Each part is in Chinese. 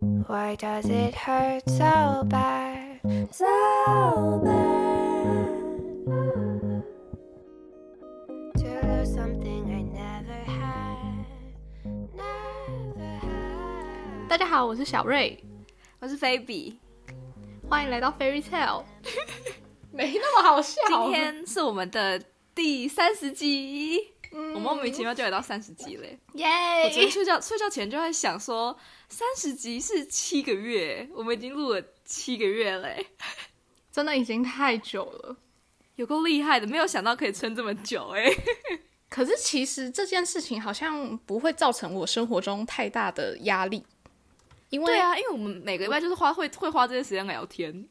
Why does it hurt so bad? So bad. To lose something I never had. Never had. 大家好，我是小瑞，我是菲比，欢迎来到 Fairy Tale。没那么好笑。今天是我们的第三十集，我莫名其妙就来到三十集嘞。耶！我昨天睡觉睡觉前就在想说，三十集是七个月，我们已经录了七个月嘞，真的已经太久了。有够厉害的，没有想到可以撑这么久哎。可是其实这件事情好像不会造成我生活中太大的压力，因为对啊，因为我们每个礼拜就是花会会花这些时间聊天。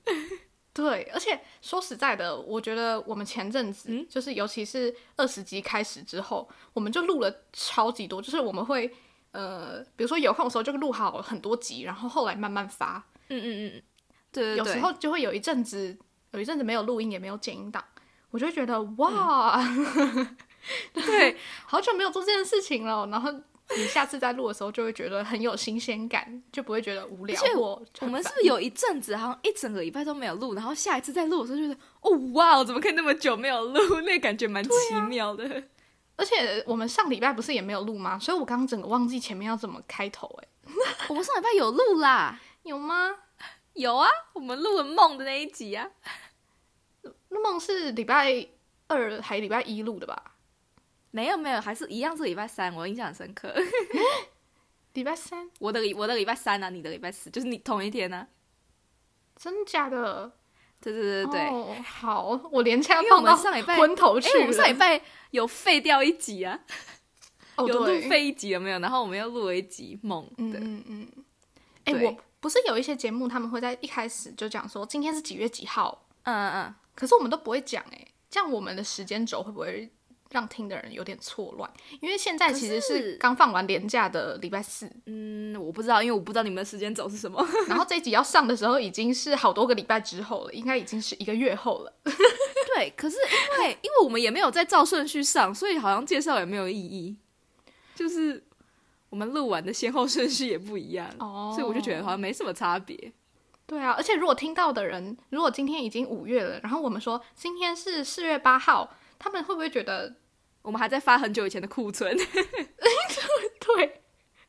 对，而且说实在的，我觉得我们前阵子、嗯？就是尤其是二十集开始之后，我们就录了超级多，就是我们会呃，比如说有空的时候就录好很多集，然后后来慢慢发，嗯嗯嗯，对对对，有时候就会有一阵子有一阵子没有录音，也没有剪音档，我就会觉得哇 对，好久没有做这件事情了，然后。你下次再录的时候，就会觉得很有新鲜感，就不会觉得无聊而且我我们是不是有一阵子好像一整个礼拜都没有录，然后下一次再录的时候，觉得哦哇，怎么可以那么久没有录？那感觉蛮奇妙的。而且我们上礼拜不是也没有录吗？所以我刚刚整个忘记前面要怎么开头、欸，我们上礼拜有录啦，有吗？有啊，我们录了梦的那一集啊。那梦是礼拜二还礼拜一录的吧？没有没有，还是一样是礼拜三，我印象很深刻。礼拜三，我的礼我的礼拜三啊，你的礼拜四，就是你同一天呢、啊。真假的？对对对对好，我连这样因为我放到们上礼拜昏头去哎、我们上礼。拜有废掉一集啊，哦，有录，废一集有没有？然后我们又录了一集梦嗯的，嗯嗯。哎、对我不是有一些节目，他们会在一开始就讲说今天是几月几号，嗯嗯嗯，可是我们都不会讲，哎，这样我们的时间轴会不会让听的人有点错乱？因为现在其实是是刚放完年假的礼拜四，嗯，我不知道，因为我不知道你们的时间轴是什么。然后这一集要上的时候已经是好多个礼拜之后了，应该已经是一个月后了。对，可是因为因为我们也没有在照顺序上，所以好像介绍也没有意义。就是我们录完的先后顺序也不一样，哦所以我就觉得好像没什么差别。对啊，而且如果听到的人，如果今天已经五月了，然后我们说今天是四月八号，他们会不会觉得我们还在发很久以前的库存，对？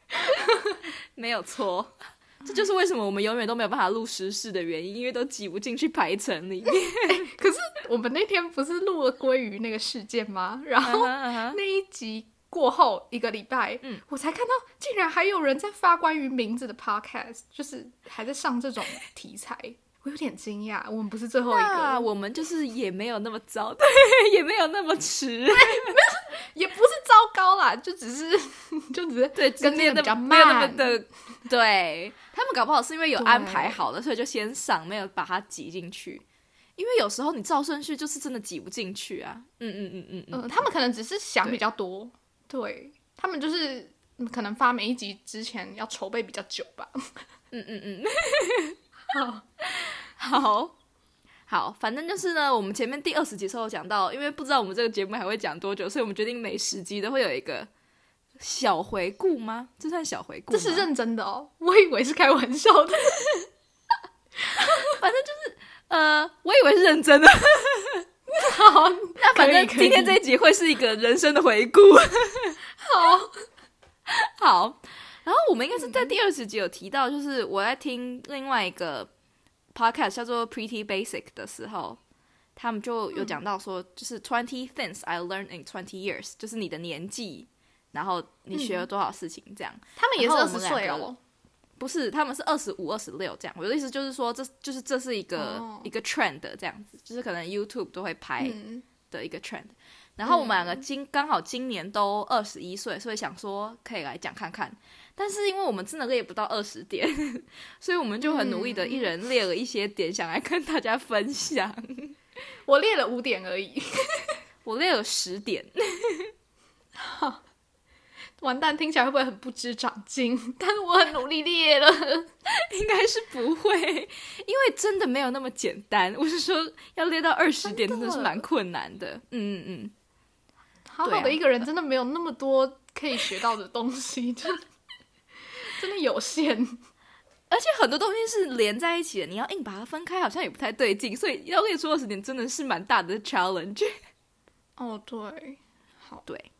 没有错。这就是为什么我们永远都没有办法录时事的原因，因为都挤不进去排程里面。可是我们那天不是录了鲑鱼那个事件吗？然后那一集过后一个礼拜，嗯我才看到竟然还有人在发关于名字的 podcast，就是还在上这种题材，我有点惊讶。我们不是最后一个，那我们就是也没有那么糟，对，也没有那么迟，也不是糟糕啦，就只是就只是对，跟没有那那个比较慢的，对他们搞不好是因为有安排好了，所以就先上，没有把它挤进去。因为有时候你照顺序就是真的挤不进去啊。嗯嗯嗯嗯嗯，嗯，他们可能只是想比较多，对他们就是嗯可能发每一集之前要筹备比较久吧。嗯嗯嗯，好 好，好反正就是呢，我们前面第二十集的时候有讲到，因为不知道我们这个节目还会讲多久，所以我们决定每十集都会有一个小回顾吗？这算小回顾吗？这是认真的哦，我以为是开玩笑的。反正就是呃，我以为是认真的。好，那反正今天这一集会是一个人生的回顾。好，好，然后我们应该是在第二十集有提到，就是我在听另外一个 podcast 叫做 Pretty Basic 的时候，他们就有讲到说，就是 twenty things I learned in twenty years，就是你的年纪，然后你学了多少事情这样。他们也是二十岁哦。不是，他们是二十五、二十六这样。我的意思就是说，这就是这是一个、哦一个 trend 这样子，就是可能 YouTube 都会拍嗯，的一个 trend。然后我们两个今刚好今年都二十一岁，所以想说可以来讲看看。但是因为我们真的列不到二十点，所以我们就很努力的，嗯一人列了一些点，想来跟大家分享。我列了五点而已。我列了十点，好完蛋，听起来会不会很不知长进？但是我很努力列了。应该是不会，因为真的没有那么简单。我是说，要列到二十点真的是蛮困难的。嗯嗯嗯，好好的一个人真的没有那么多可以学到的东西，就真的有限。而且很多东西是连在一起的，你要硬把它分开，好像也不太对劲。所以要跟你说二十年真的是蛮大的 challenge。哦，对，好，对，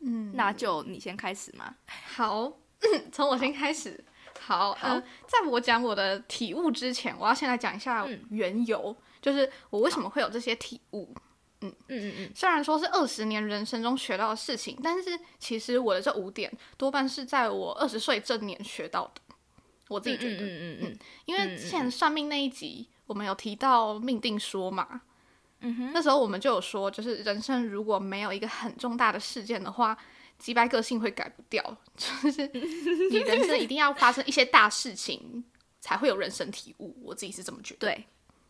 嗯，那就你先开始嘛。好，从我先开始。好，好呃，在我讲我的体悟之前，我要先来讲一下嗯缘由，就是我为什么会有这些体悟。嗯嗯嗯，虽然说是二十年人生中学到的事情，但是其实我的这五点多半是在我二十岁这年学到的。我自己觉得，嗯嗯嗯因为之前算命那一集，我们有提到命定说嘛，嗯哼，那时候我们就有说，就是人生如果没有一个很重大的事件的话，击败个性会改不掉，就是 你人生一定要发生一些大事情，才会有人生体悟。我自己是这么觉得。对，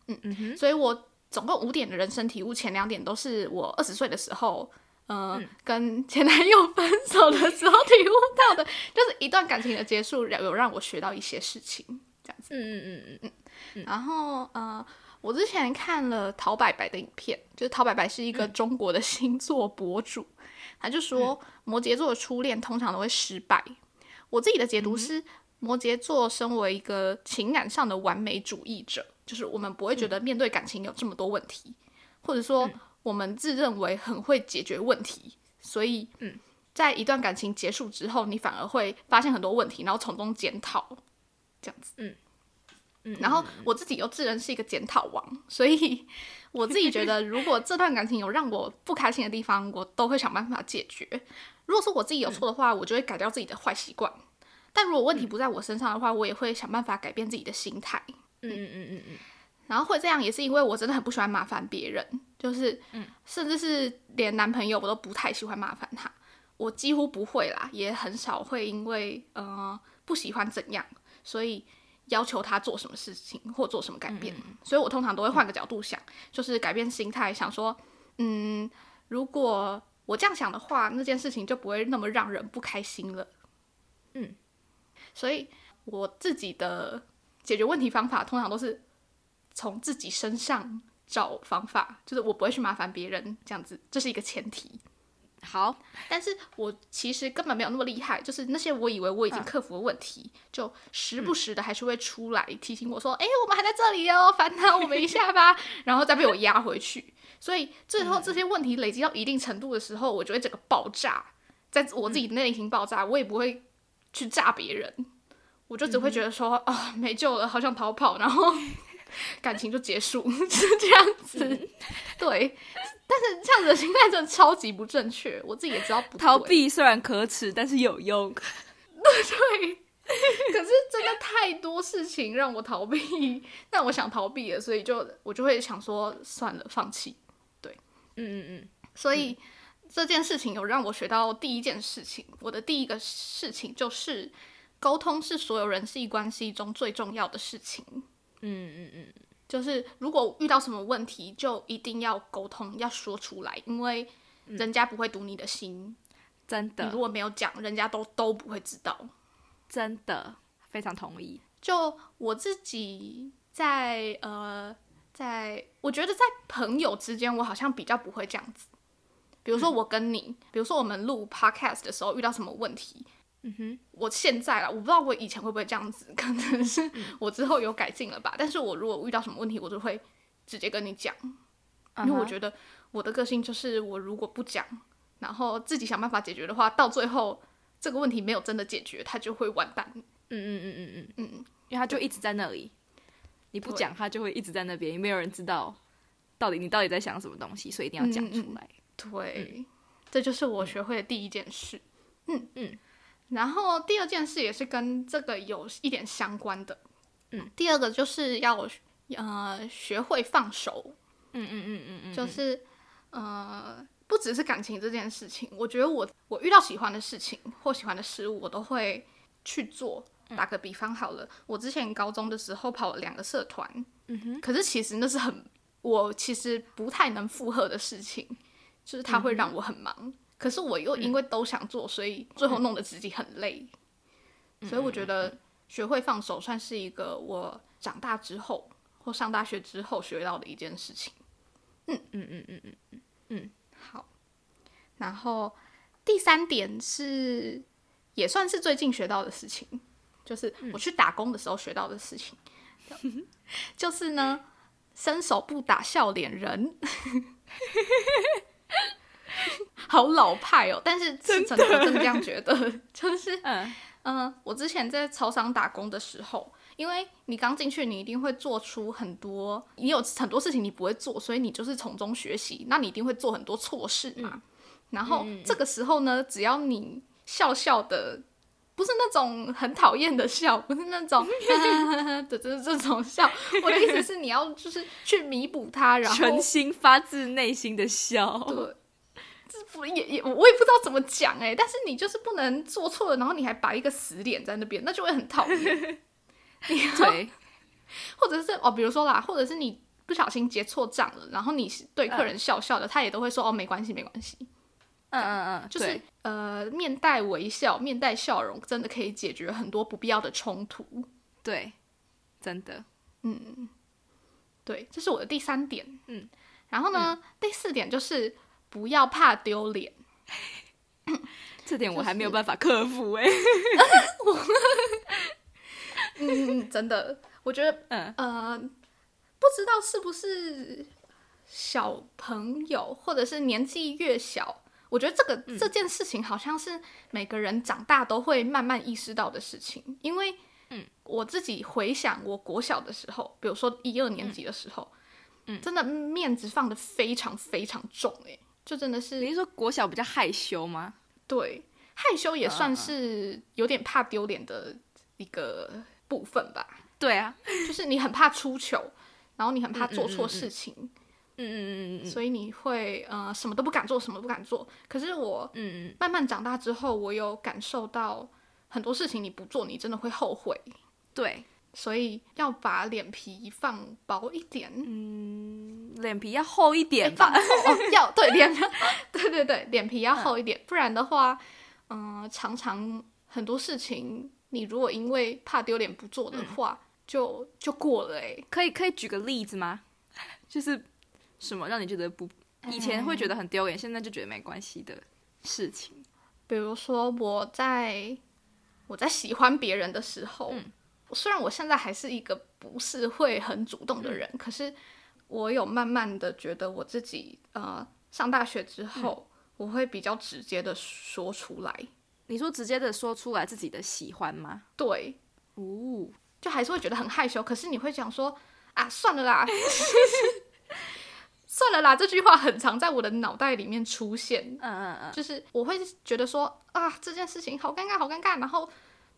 嗯嗯哼，所以我总共五点的人生体悟，前两点都是我二十岁的时候，呃，跟前男友分手的 时候体悟到的，就是一段感情的结束，有让我学到一些事情，这样子。嗯嗯嗯嗯然后呃，我之前看了陶白白的影片，就是陶白白是一个中国的星座博主，他就说摩羯座的初恋通常都会失败。我自己的解读是，摩羯座身为一个情感上的完美主义者，就是我们不会觉得面对感情有这么多问题，或者说我们自认为很会解决问题，所以嗯。在一段感情结束之后，你反而会发现很多问题，然后从中检讨，这样子。嗯，然后我自己又自认是一个检讨王，所以 我自己觉得，如果这段感情有让我不开心的地方，我都会想办法解决。如果说我自己有错的话，我就会改掉自己的坏习惯；但如果问题不在我身上的话，我也会想办法改变自己的心态。嗯嗯嗯嗯。嗯，然后会这样，也是因为我真的很不喜欢麻烦别人，就是嗯，甚至是连男朋友我都不太喜欢麻烦他，我几乎不会啦，也很少会因为呃不喜欢怎样，所以要求他做什么事情或做什么改变，所以我通常都会换个角度想，就是改变心态，想说，嗯，如果我这样想的话，那件事情就不会那么让人不开心了，嗯，所以我自己的解决问题方法通常都是从自己身上找方法，就是我不会去麻烦别人，这样子，这是一个前提。好，但是我其实根本没有那么厉害，就是那些我以为我已经克服的问题，就时不时的还是会出来提醒我说：“哎、我们还在这里哦，烦恼我们一下吧。” 然后再被我压回去。所以最后这些问题累积到一定程度的时候，我就会整个爆炸，在我自己内心爆炸，我也不会去炸别人，我就只会觉得说：“啊、没救了，好想逃跑。”然后 感情就结束，是这样子。对，但是这样子的心态真的超级不正确，我自己也知道不逃。避虽然可耻，但是有用。对，可是真的太多事情让我逃避，但我想逃避了，所以就我就会想说算了，放弃。对嗯嗯所以、这件事情有让我学到第一件事情，我的第一个事情就是沟通是所有人际关系中最重要的事情。嗯嗯嗯就是如果遇到什么问题，就一定要沟通，要说出来，因为人家不会读你的心，真的你如果没有讲，人家都都不会知道。真的非常同意。就我自己在呃，在我觉得在朋友之间，我好像比较不会这样子。比如说我跟你，比如说我们录 podcast 的时候遇到什么问题，嗯哼，我现在啦，我不知道我以前会不会这样子，可能是我之后有改进了吧。但是我如果遇到什么问题，我就会直接跟你讲，因为我觉得我的个性就是，我如果不讲，然后自己想办法解决的话，到最后这个问题没有真的解决，它就会完蛋。嗯嗯嗯嗯嗯，嗯，因为他就一直在那里，你不讲，他就会一直在那边，也没有人知道到底你到底在想什么东西，所以一定要讲出来。对，这就是我学会的第一件事。嗯嗯，然后第二件事也是跟这个有一点相关的。嗯，第二个就是要呃学会放手，嗯嗯嗯嗯嗯，就是呃不只是感情这件事情，我觉得我我遇到喜欢的事情或喜欢的事物，我都会去做。打个比方好了，我之前高中的时候跑了两个社团，嗯哼，可是其实那是很我其实不太能负荷的事情，就是它会让我很忙。可是我又因为都想做，所以最后弄得自己很累。所以我觉得学会放手算是一个我长大之后或上大学之后学到的一件事情。嗯。嗯嗯嗯嗯嗯，好，然后第三点是也算是最近学到的事情，就是我去打工的时候学到的事情，就是呢，伸手不打笑脸人，好老派哦，但是是真的，我真的这样觉得，就是嗯。嗯，我之前在超商打工的时候，因为你刚进去，你一定会做出很多，你有很多事情你不会做，所以你就是从中学习，那你一定会做很多错事嘛。然后这个时候呢，只要你笑笑的，不是那种很讨厌的笑，不是那种 的这这种笑，我的意思是你要就是去弥补它，然后纯心发自内心的笑。对，这不也也我也不知道怎么讲哎、但是你就是不能做错了，然后你还摆一个死脸在那边，那就会很讨厌。你对，或者是哦，比如说啦，或者是你不小心结错账了，然后你是对客人笑笑的，他也都会说哦没关系没关系，嗯嗯嗯，就是呃面带微笑、面带笑容，真的可以解决很多不必要的冲突。对，真的，嗯对，这是我的第三点。嗯，然后呢，第四点就是不要怕丢脸。这点我还没有办法克服哎。嗯，真的，我觉得嗯呃，不知道是不是小朋友，或者是年纪越小，我觉得这个、这件事情好像是每个人长大都会慢慢意识到的事情。因为，嗯，我自己回想我国小的时候，比如说一二年级的时候，嗯，真的面子放的非常非常重、欸，就真的是你是说国小比较害羞吗？对害羞也嗯算是有点怕丢脸的一个部分吧。对啊，就是你很怕出糗，然后你很怕做错事情，嗯嗯嗯嗯嗯所以你会呃什么都不敢做，什么都不敢做。可是我嗯嗯，慢慢长大之后，我有感受到很多事情你不做，你真的会后悔。对，所以要把脸皮放薄一点，嗯脸皮要厚一点放吧。要对 脸，对对对，脸皮要厚一点，不然的话，嗯、常常很多事情，你如果因为怕丢脸不做的话，就就过了哎、可以可以举个例子吗？就是什么让你觉得不以前会觉得很丢脸，现在就觉得没关系的事情？比如说我在我在喜欢别人的时候，嗯虽然我现在还是一个不是会很主动的人，可是我有慢慢的觉得我自己呃上大学之后，我会比较直接的说出来，你说直接的说出来自己的喜欢吗？对，哦，就还是会觉得很害羞，可是你会讲说啊算了啦。算了啦，这句话很常在我的脑袋里面出现，嗯嗯嗯，就是我会觉得说啊这件事情好尴尬好尴尬，然后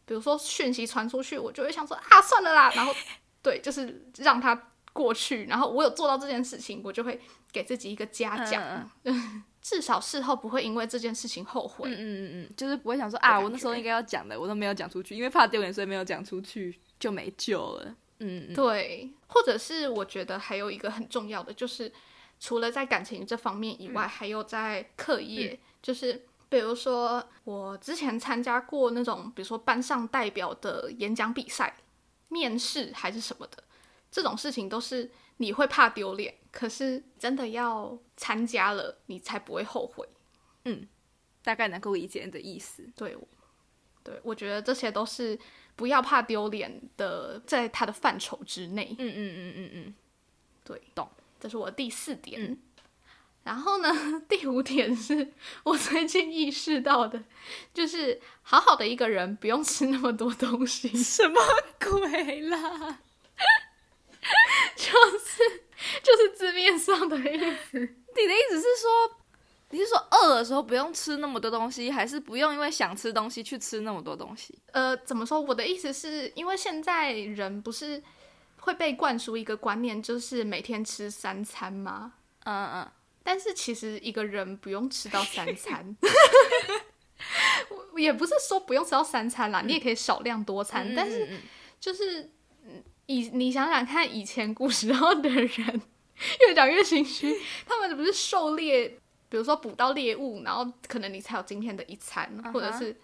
比如说讯息传出去，我就会想说啊算了啦，然后对，就是让它过去，然后我有做到这件事情，我就会给自己一个嘉奖，嗯至少事后不会因为这件事情后悔。嗯嗯嗯嗯，就是不会想说啊，我那时候应该要讲的，我都没有讲出去，因为怕丢脸，所以没有讲出去，就没救了。嗯嗯对，或者是我觉得还有一个很重要的，就是除了在感情这方面以外，还有在课业，就是比如说我之前参加过那种，比如说班上代表的演讲比赛、面试还是什么的，这种事情都是你会怕丢脸，可是真的要参加了，你才不会后悔。嗯大概能够理解你的意思。对，对，我觉得这些都是不要怕丢脸的，在它的范畴之内。嗯嗯嗯嗯嗯，对，懂。这是我第四点。嗯然后呢，第五点是我最近意识到的，就是好好的一个人不用吃那么多东西，什么鬼啦？就是就是字面上的意思。你的意思是说，你是说饿的时候不用吃那么多东西，还是不用因为想吃东西去吃那么多东西？呃，怎么说？我的意思是因为现在人不是会被灌输一个观念，就是每天吃三餐吗？嗯嗯但是其实一个人不用吃到三餐，我也不是说不用吃到三餐啦，你也可以少量多餐，嗯，但是就是嗯以你想想看，以前古时候的人越讲越心虚，他们不是狩猎，比如说捕到猎物，然后可能你才有今天的一餐，或者是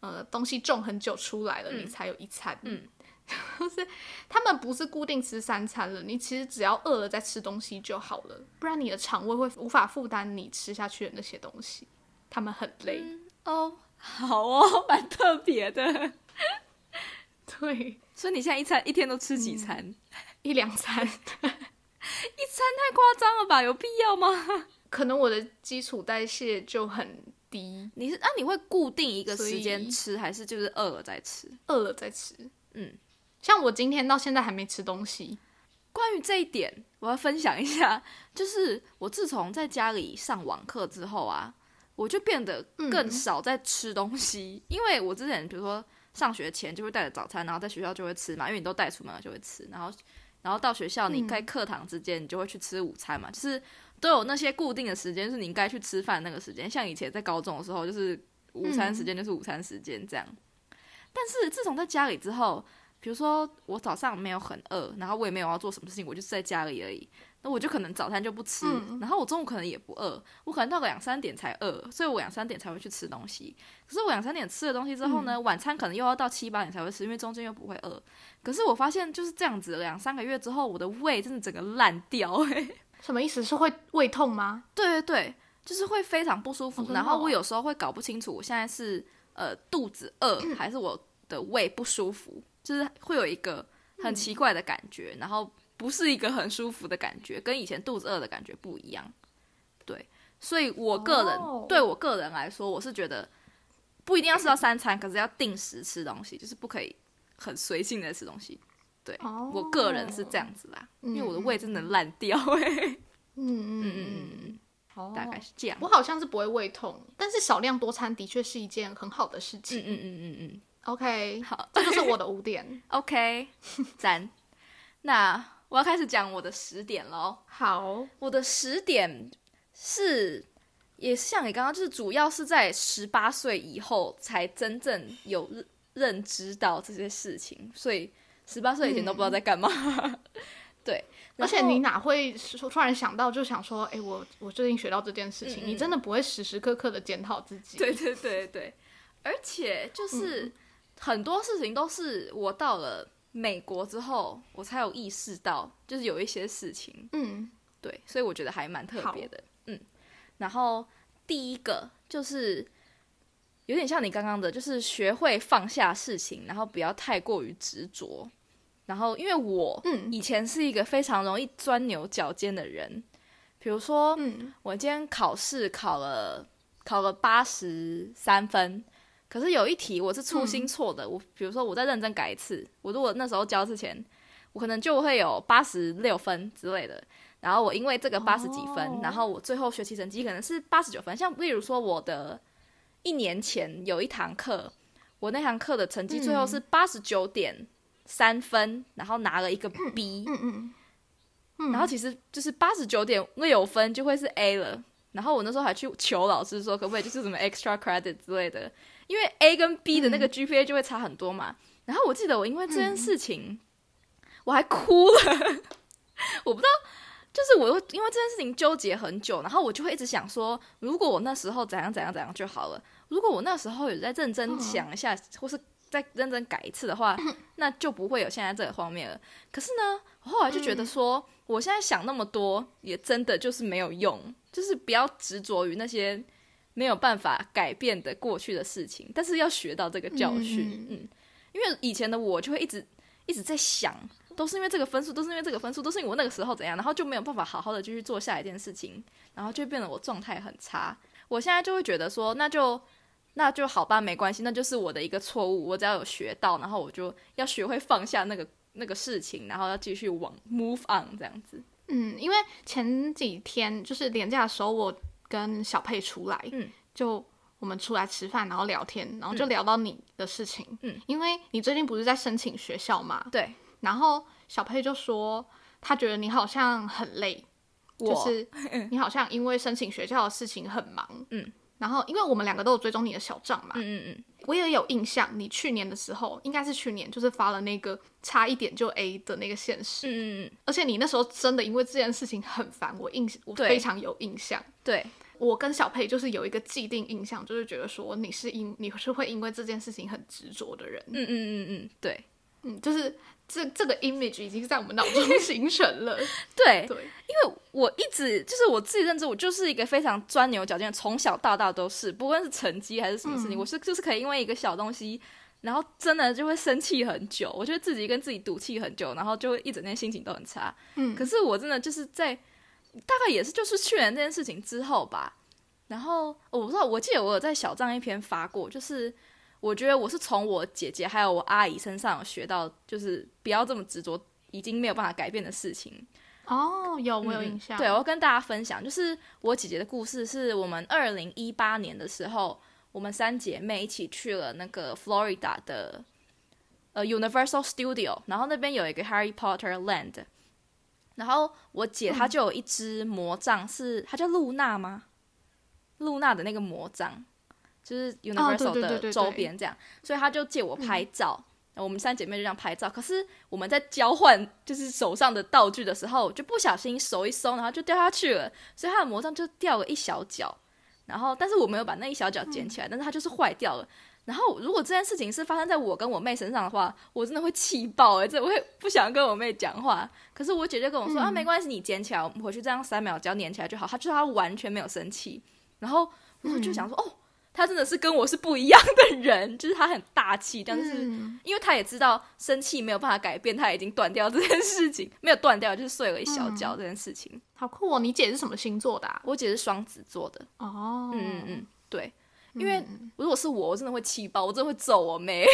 呃东西种很久出来了，你才有一餐。嗯，就是他们不是固定吃三餐了，你其实只要饿了再吃东西就好了，不然你的肠胃会无法负担你吃下去的那些东西，他们很累。哦，好哦，蛮特别的。对，所以你现在一餐一天都吃几餐？一两餐，一餐太夸张了吧？有必要吗？可能我的基础代谢就很低，你是啊？你会固定一个时间吃，还是就是饿了再吃？饿了再吃。嗯，像我今天到现在还没吃东西，关于这一点，我要分享一下，就是我自从在家里上网课之后啊，我就变得更嗯少在吃东西，因为我之前比如说上学前就会带着早餐，然后在学校就会吃嘛，因为你都带出门了就会吃，然后然后到学校你嗯。在课堂之间你就会去吃午餐嘛，就是都有那些固定的时间，是你应该去吃饭那个时间，像以前在高中的时候，就是午餐时间就是午餐时间这样。但是自从在家里之后，比如说我早上没有很饿，然后我也没有要做什么事情，我就是在家里而已。那我就可能早餐就不吃，嗯然后我中午可能也不饿，我可能到个两三点才饿，所以我两三点才会去吃东西。可是我两三点吃了东西之后呢，晚餐可能又要到七八点才会吃，因为中间又不会饿。可是我发现就是这样子，两三个月之后，我的胃真的整个烂掉、欸，什么意思？是会胃痛吗？对对对，就是会非常不舒服。哦然后我哦有时候会搞不清楚，我现在是呃肚子饿嗯 还是我的胃不舒服，就是会有一个嗯。很奇怪的感觉，然后不是一个很舒服的感觉，跟以前肚子饿的感觉不一样。对，所以我个人、哦。对我个人来说，我是觉得不一定要吃到三餐，可是要定时吃东西，就是不可以很随性的吃东西。对、哦。我个人是这样子啦，因为我的胃真的烂掉、欸，嗯嗯嗯嗯。大概是这样。我好像是不会胃痛，但是少量多餐的确是一件很好的事情。嗯嗯嗯嗯嗯，OK，好这就是我的五点。OK，赞。那我要开始讲我的十点喽。好，我的十点是，也是像你刚刚，就是主要是在十八岁以后才真正有认认知到这些事情，所以十八岁以前都不知道在干嘛。对，而且你哪会说突然想到就想说，哎、我我最近学到这件事情，嗯嗯你真的不会时时刻刻的检讨自己。对对对对，而且就是很多事情都是我到了美国之后，我才有意识到，就是有一些事情，嗯，对，所以我觉得还蛮特别的，嗯。然后第一个就是有点像你刚刚的，就是学会放下事情，然后不要太过于执着。然后因为我嗯。以前是一个非常容易钻牛角尖的人，比如说，嗯。我今天考试考了考了八十三分，可是有一题我是粗心错的，我比如说我再认真改一次，我如果那时候交之前，我可能就会有八十六分之类的。然后我因为这个八十几分，哦然后我最后学习成绩可能是八十九分。像例如说我的一年前有一堂课，我那堂课的成绩最后是八十九点三分，然后拿了一个 B，、嗯嗯，然后其实就是八十九点六分就会是 A 了。然后我那时候还去求老师说，可不可以就是什么 extra credit 之类的，因为 A 跟 B 的那个 GPA 就会差很多嘛。然后我记得我因为这件事情，我还哭了，我不知道，就是我因为这件事情纠结很久，然后我就会一直想说，如果我那时候怎样怎样怎样就好了。如果我那时候有在认真想一下，或是再认真改一次的话，那就不会有现在这个画面了。可是呢，我后来就觉得说，我现在想那么多，也真的就是没有用，就是不要执着于那些没有办法改变的过去的事情，但是要学到这个教训。嗯嗯因为以前的我就会一直一直在想，都是因为这个分数，都是因为这个分数，都是因为我那个时候怎样，然后就没有办法好好的继续做下一件事情，然后就变得我状态很差。我现在就会觉得说，那就那就好吧，没关系，那就是我的一个错误，我只要有学到，然后我就要学会放下那个那个事情，然后要继续往 move on 这样子。嗯，因为前几天就是年假的时候，我跟小佩出来，嗯，就我们出来吃饭，然后聊天，然后就聊到你的事情，嗯，因为你最近不是在申请学校嘛，对，然后小佩就说，他觉得你好像很累，就是你好像因为申请学校的事情很忙，嗯，然后因为我们两个都有追踪你的小账嘛，嗯嗯嗯，我也有印象，你去年的时候应该是去年，就是发了那个差一点就 A 的那个现实，嗯嗯嗯，而且你那时候真的因为这件事情很烦，我印我非常有印象。对，我跟小佩就是有一个既定印象，就是觉得说你是因你是会因为这件事情很执着的人，嗯嗯嗯嗯，对嗯，就是这这个 image 已经在我们脑中 形成了。对，对，因为我一直就是我自己认知，我就是一个非常钻牛角尖，从小到大都是，不论是成绩还是什么事情，嗯。我是就是可以因为一个小东西然后真的就会生气很久，我觉得自己跟自己赌气很久，然后就会一整天心情都很差。嗯。可是我真的就是在大概也是就是去年这件事情之后吧，然后我不知道，我记得我有在小账一篇发过，就是我觉得我是从我姐姐还有我阿姨身上有学到，就是不要这么执着已经没有办法改变的事情。哦，有我有嗯印象。对，我要跟大家分享，就是我姐姐的故事，是我们二零一八年的时候，我们三姐妹一起去了那个 Florida 的呃 Universal Studio，然后那边有一个 Harry Potter Land，然后我姐她就有一只魔杖是，她叫露娜吗？露娜的那个魔杖，就是 Universal 的周边这样，所以她就借我拍照。我们三姐妹就这样拍照，可是我们在交换就是手上的道具的时候，就不小心手一松，然后就掉下去了，所以她的魔杖就掉了一小角。然后，但是我没有把那一小角捡起来，但是它就是坏掉了。然后，如果这件事情是发生在我跟我妹身上的话，我真的会气爆哎、这我会不想跟我妹讲话。可是我姐就跟我说、啊，没关系，你捡起来，我们回去这样三秒，只要粘起来就好。她就她完全没有生气。然后我就想说，哦，她真的是跟我是不一样的人，就是她很大气，但是。嗯因为他也知道生气没有办法改变，他已经断掉这件事情，没有断掉，就是碎了一小角这件事情。好酷哦！你姐是什么星座的、啊？我姐是双子座的，哦，嗯嗯嗯，对，因为如果是我，我真的会气爆，我真的会揍我妹。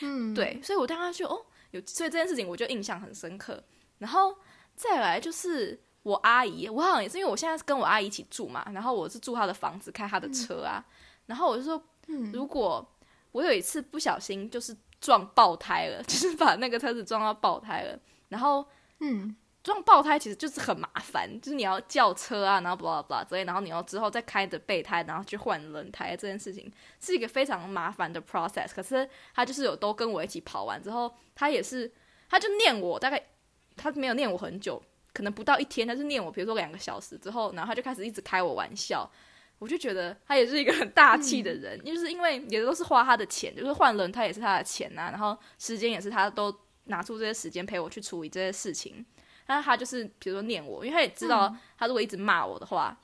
嗯，对，所以我当时就哦，有，所以这件事情我就印象很深刻。然后再来就是我阿姨，我好像也是因为我现在是跟我阿姨一起住嘛，然后我是住她的房子，开她的车啊，然后我就说，嗯。如果我有一次不小心就是撞爆胎了，就是把那个车子撞到爆胎了，然后嗯撞爆胎其实就是很麻烦，就是你要叫车啊，然后 blah blah blah 之类，然后你要之后再开着备胎，然后去换轮胎，这件事情是一个非常麻烦的 process。可是他就是有都跟我一起跑完之后，他也是，他就念我大概，他没有念我很久，可能不到一天，他就念我，比如说两个小时之后，然后他就开始一直开我玩笑。我就觉得他也是一个很大气的人，就是因为也都是花他的钱，就是换轮胎也是他的钱呐、然后时间也是他都拿出这些时间陪我去处理这些事情。但是他就是比如说念我，因为他也知道他如果一直骂我的话，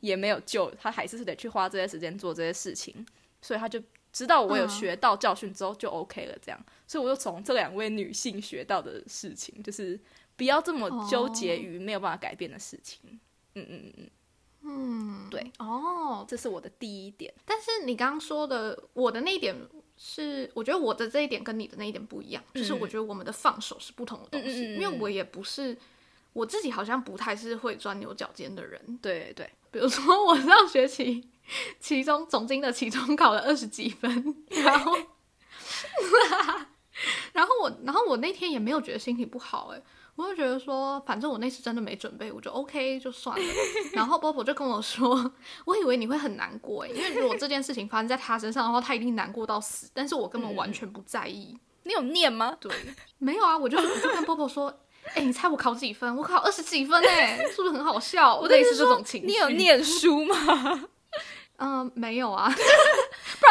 也没有救，他还是得去花这些时间做这些事情，所以他就知道我有学到教训之后就 OK 了，这样。所以我就从这两位女性学到的事情，就是不要这么纠结于没有办法改变的事情。嗯嗯嗯嗯，嗯，对，哦。这是我的第一点。但是你刚刚说的，我的那一点是，我觉得我的这一点跟你的那一点不一样，就是我觉得我们的放手是不同的东西，因为我也不是我自己好像不太是会钻牛角尖的人，对对，比如说我上学期期中总经的期中考了二十几分，然后 然后我然后我那天也没有觉得心情不好、欸，我就觉得说，反正我那次真的没准备，我就 OK 就算了。然后波波就跟我说，我以为你会很难过、诶，因为如果这件事情发生在他身上的话，他一定难过到死。但是我根本完全不在意。你有念吗？对，没有啊，我就我就跟波波说，哎、你猜我考几分？我考二十几分哎、是不是很好笑？类似这种情绪，你有？念书吗？嗯，没有啊，不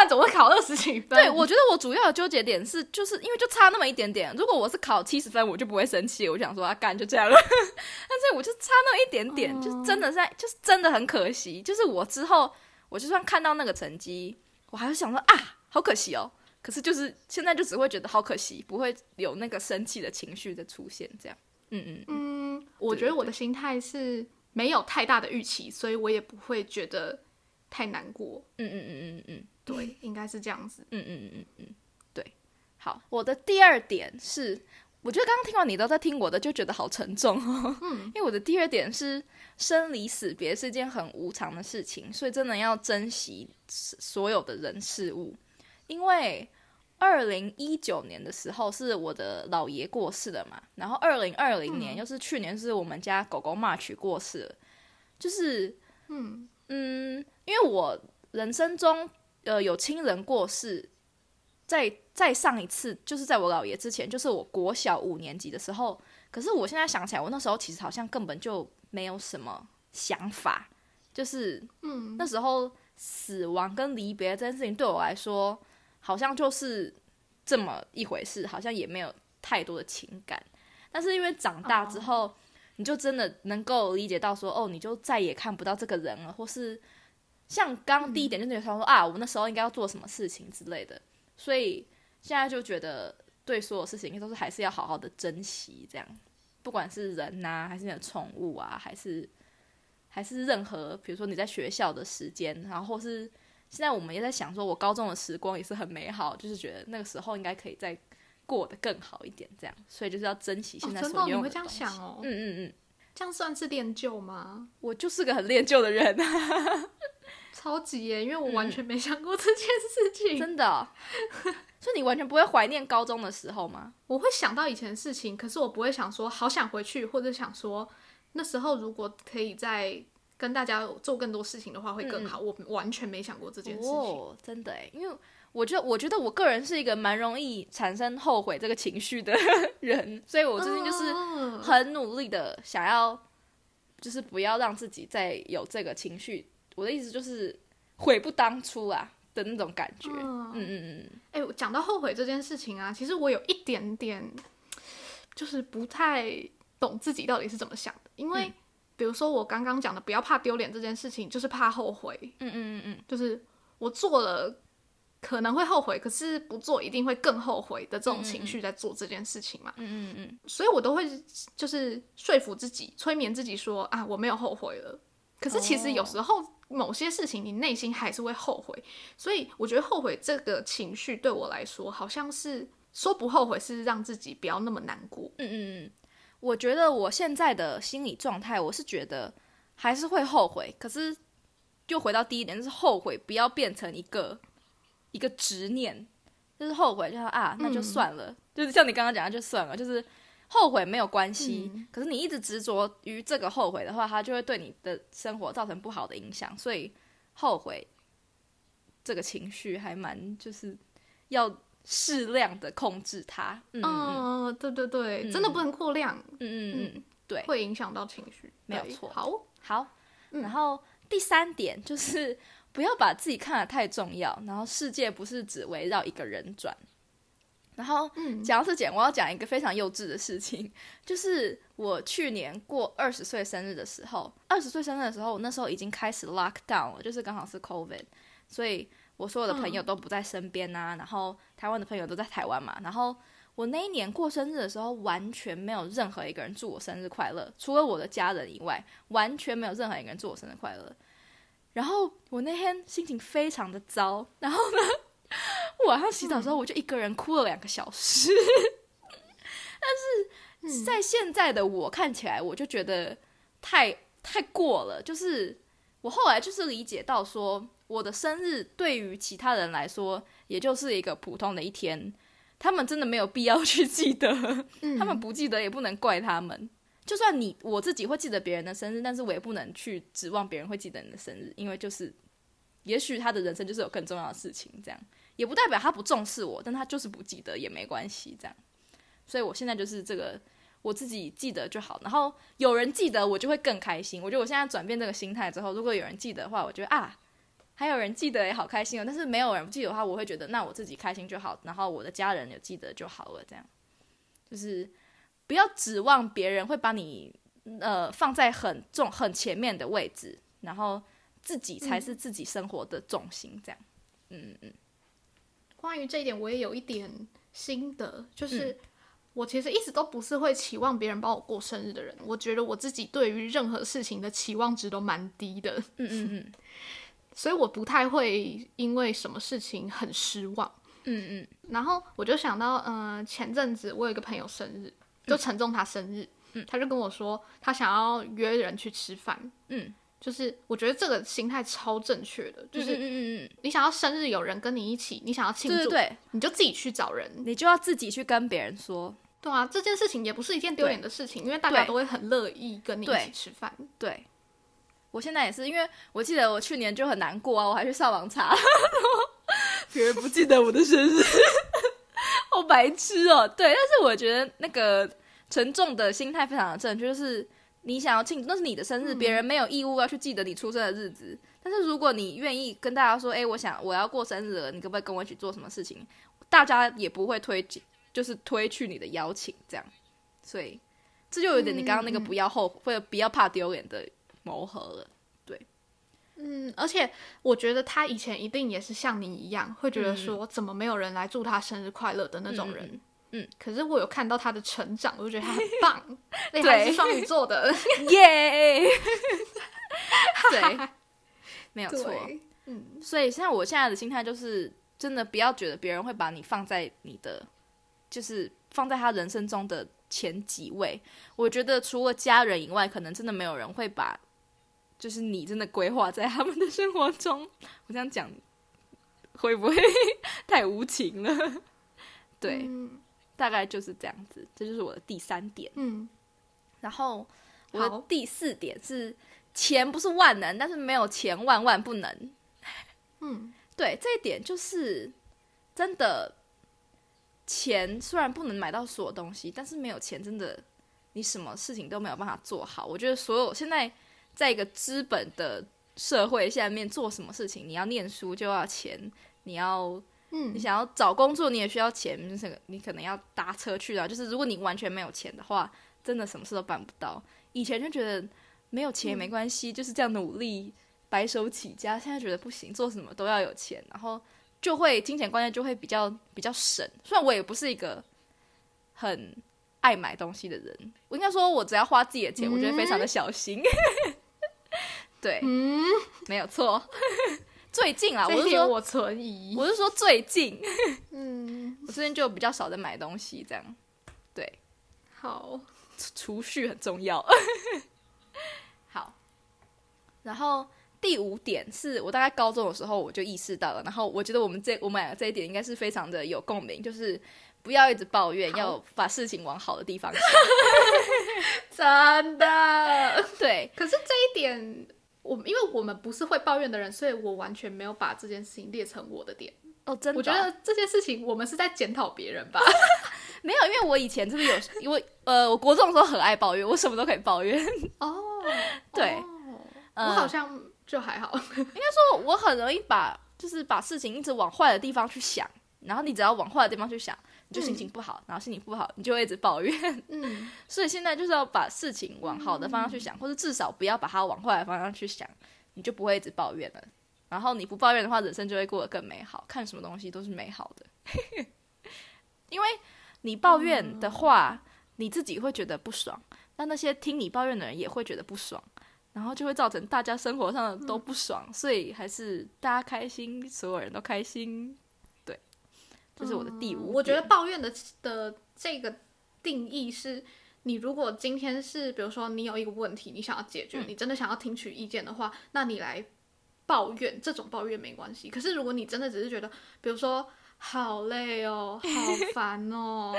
然怎么会考二十几分？对，我觉得我主要的纠结点是，就是因为就差那么一点点。如果我是考七十分，我就不会生气，我就想说啊，干就这样了。但是我就差那么一点点，哦就是真的在，就是真的很可惜。就是我之后，我就算看到那个成绩，我还是想说啊，好可惜哦。可是就是现在就只会觉得好可惜，不会有那个生气的情绪的出现，这样。嗯嗯嗯，嗯，我觉得我的心态是没有太大的预期，所以我也不会觉得太难过。嗯嗯嗯嗯嗯对，应该是这样子。嗯嗯嗯嗯嗯，对。好，我的第二点是，我觉得刚刚听完你都在听我的，就觉得好沉重哦。嗯，因为我的第二点是，生离死别是一件很无常的事情，所以真的要珍惜所有的人事物。因为二零一九年的时候是我的姥爷过世了嘛，然后二零二零年、又是去年是我们家狗狗 March 过世了，就是嗯嗯，因为我人生中呃有亲人过世，在在上一次就是在我姥爷之前，就是我国小五年级的时候。可是我现在想起来，我那时候其实好像根本就没有什么想法，就是嗯那时候死亡跟离别这件事情对我来说，好像就是这么一回事，好像也没有太多的情感。但是因为长大之后，你就真的能够理解到说，哦，你就再也看不到这个人了，或是像刚刚第一点就是想说、啊，我那时候应该要做什么事情之类的。所以现在就觉得对所有事情都是还是要好好的珍惜，这样，不管是人呐、还是你的宠物啊，还是还是任何，比如说你在学校的时间，然后是现在我们也在想说，我高中的时光也是很美好，就是觉得那个时候应该可以再过得更好一点，这样，所以就是要珍惜现在所拥有你会这样的东西。想哦？嗯嗯嗯，这样算是练就吗？我就是个很恋旧的人，超级耶，因为我完全没想过这件事情。真的哦、所以你完全不会怀念高中的时候吗？我会想到以前的事情，可是我不会想说好想回去，或者想说那时候如果可以再跟大家做更多事情的话会更好。我完全没想过这件事情。哦，真的哎，因为我觉得，我觉得我个人是一个蛮容易产生后悔这个情绪的人，所以我最近就是嗯很努力的想要，就是不要让自己再有这个情绪。我的意思就是悔不当初啊的那种感觉。嗯嗯嗯嗯，哎、我讲到后悔这件事情啊，其实我有一点点，就是不太懂自己到底是怎么想的。因为、比如说我刚刚讲的，不要怕丢脸这件事情，就是怕后悔。嗯嗯嗯嗯，就是我做了可能会后悔，可是不做一定会更后悔的这种情绪在做这件事情嘛。嗯嗯嗯，所以我都会就是说服自己、催眠自己说啊，我没有后悔了。可是其实有时候某些事情你内心还是会后悔，所以我觉得后悔这个情绪对我来说，好像是说不后悔是让自己不要那么难过。嗯嗯嗯，我觉得我现在的心理状态，我是觉得还是会后悔，可是就回到第一点，就是后悔不要变成一个一个执念，就是后悔就是啊，那就算了，就是像你刚刚讲的就算了，就是后悔没有关系，可是你一直执着于这个后悔的话，它就会对你的生活造成不好的影响，所以后悔这个情绪还蛮就是要适量的控制它，嗯对对对，真的不能过量，嗯嗯嗯，对。会影响到情绪。对没有错。好，好，然后第三点就是不要把自己看得太重要，然后世界不是只围绕一个人转。然后嗯讲到这点，我要讲一个非常幼稚的事情，就是我去年过二十岁生日的时候，二十岁生日的时候，我那时候已经开始 lock down 了，就是刚好是 COVID，所以我所有的朋友都不在身边啊，然后台湾的朋友都在台湾嘛，然后我那一年过生日的时候，完全没有任何一个人祝我生日快乐，除了我的家人以外，完全没有任何一个人祝我生日快乐。然后我那天心情非常的糟，然后呢，我 晚上洗澡的时候，我就一个人哭了两个小时。但是在现在的我看起来，我就觉得太太过了。就是我后来就是理解到说，我的生日对于其他人来说，也就是一个普通的一天，他们真的没有必要 去记得，他们不记得也不能怪他们。就算你我自己会记得别人的生日，但是我也不能去指望别人会记得你的生日，因为就是，也许他的人生就是有更重要的事情，这样也不代表他不重视我，但他就是不记得也没关系，这样。所以我现在就是这个，我自己记得就好，然后有人记得我就会更开心。我觉得我现在转变这个心态之后，如果有人记得的话，我觉得啊，还有人记得也好开心哦。但是没有人记得的话，我会觉得那我自己开心就好，然后我的家人有记得就好了，这样就是不要指望别人会把你呃放在很重很前面的位置，然后自己才是自己生活的重心，这样。嗯嗯关于这一点，我也有一点心得，嗯。就是我其实一直都不是会期望别人帮我过生日的人。我觉得我自己对于任何事情的期望值都蛮低的，嗯嗯嗯。所以我不太会因为什么事情很失望。嗯嗯。然后我就想到，嗯、前阵子我有一个朋友生日，就陈重他生日，他就跟我说他想要约人去吃饭，嗯，就是我觉得这个心态超正确的，就嗯是嗯嗯嗯，你想要生日有人跟你一起，你想要庆祝，对对对，你就自己去找人，你就要自己去跟别人说，对啊，这件事情也不是一件丢脸的事情，因为大家都会很乐意跟你一起吃饭。对。我现在也是，因为我记得我去年就很难过啊，我还去上网查，别人不记得我的生日，好白痴哦。对，但是我觉得那个沉重的心态非常的正确，就是你想要庆祝，那是你的生日，别人没有义务要去记得你出生的日子。但是如果你愿意跟大家说，哎、我想我要过生日了，你可不可以跟我一起做什么事情？大家也不会推，就是推去你的邀请，这样。所以这就有点你刚刚那个不要后或者不要怕丢脸的磨合了。对嗯，而且我觉得他以前一定也是像你一样，会觉得说怎么没有人来祝他生日快乐的那种人。嗯嗯可是我有看到他的成长，我就觉得他很棒。对他是双鱼座的，耶！对，没有错。嗯，所以现在我现在的心态就是，真的不要觉得别人会把你放在你的，就是放在他人生中的前几位。我觉得除了家人以外，可能真的没有人会把，就是你真的规划在他们的生活中。我这样讲会不会太无情了？对，嗯大概就是这样子。这就是我的第三点。嗯，然后我的第四点是，钱不是万能，但是没有钱万万不能。嗯，对这一点就是真的，钱虽然不能买到所有东西，但是没有钱真的你什么事情都没有办法做好。我觉得所有现在在一个资本的社会下面做什么事情，你要念书就要钱，你要嗯你想要找工作你也需要钱，就是你可能要搭车去啊。就是如果你完全没有钱的话，真的什么事都办不到。以前就觉得没有钱也没关系，就是这样努力白手起家。现在觉得不行，做什么都要有钱，然后就会金钱观念就会比较比较省。虽然我也不是一个很爱买东西的人，我应该说，我只要花自己的钱，我觉得非常的小心。对，嗯，没有错。最近啊，我是说，我存疑。我是说最近，嗯，我最近就比较少在买东西，这样。对，好，储储蓄很重要。好，然后第五点是我大概高中的时候我就意识到了，然后我觉得我们这我们两个这一点应该是非常的有共鸣，就是不要一直抱怨，要把事情往好的地方想。真的。对，可是这一点，我因为我们不是会抱怨的人，所以我完全没有把这件事情列成我的点。哦，真的哦，我觉得这件事情我们是在检讨别人吧。没有，因为我以前就是有，因为呃，我国中的时候很爱抱怨，我什么都可以抱怨。哦，对我好像就还好。应该说我很容易把就是把事情一直往坏的地方去想，然后你只要往坏的地方去想，你就心情不好，然后心情不好，你就会一直抱怨。嗯，所以现在就是要把事情往好的方向去想，或者至少不要把它往坏的方向去想，你就不会一直抱怨了。然后你不抱怨的话，人生就会过得更美好，看什么东西都是美好的。因为你抱怨的话，你自己会觉得不爽，那那些听你抱怨的人也会觉得不爽，然后就会造成大家生活上的都不爽。所以还是大家开心，所有人都开心。对，这是我的第五点、我觉得抱怨的的这个定义是。你如果今天是，比如说你有一个问题，你想要解决，嗯你真的想要听取意见的话，那你来抱怨，这种抱怨没关系。可是如果你真的只是觉得，比如说好累哦，好 烦哦，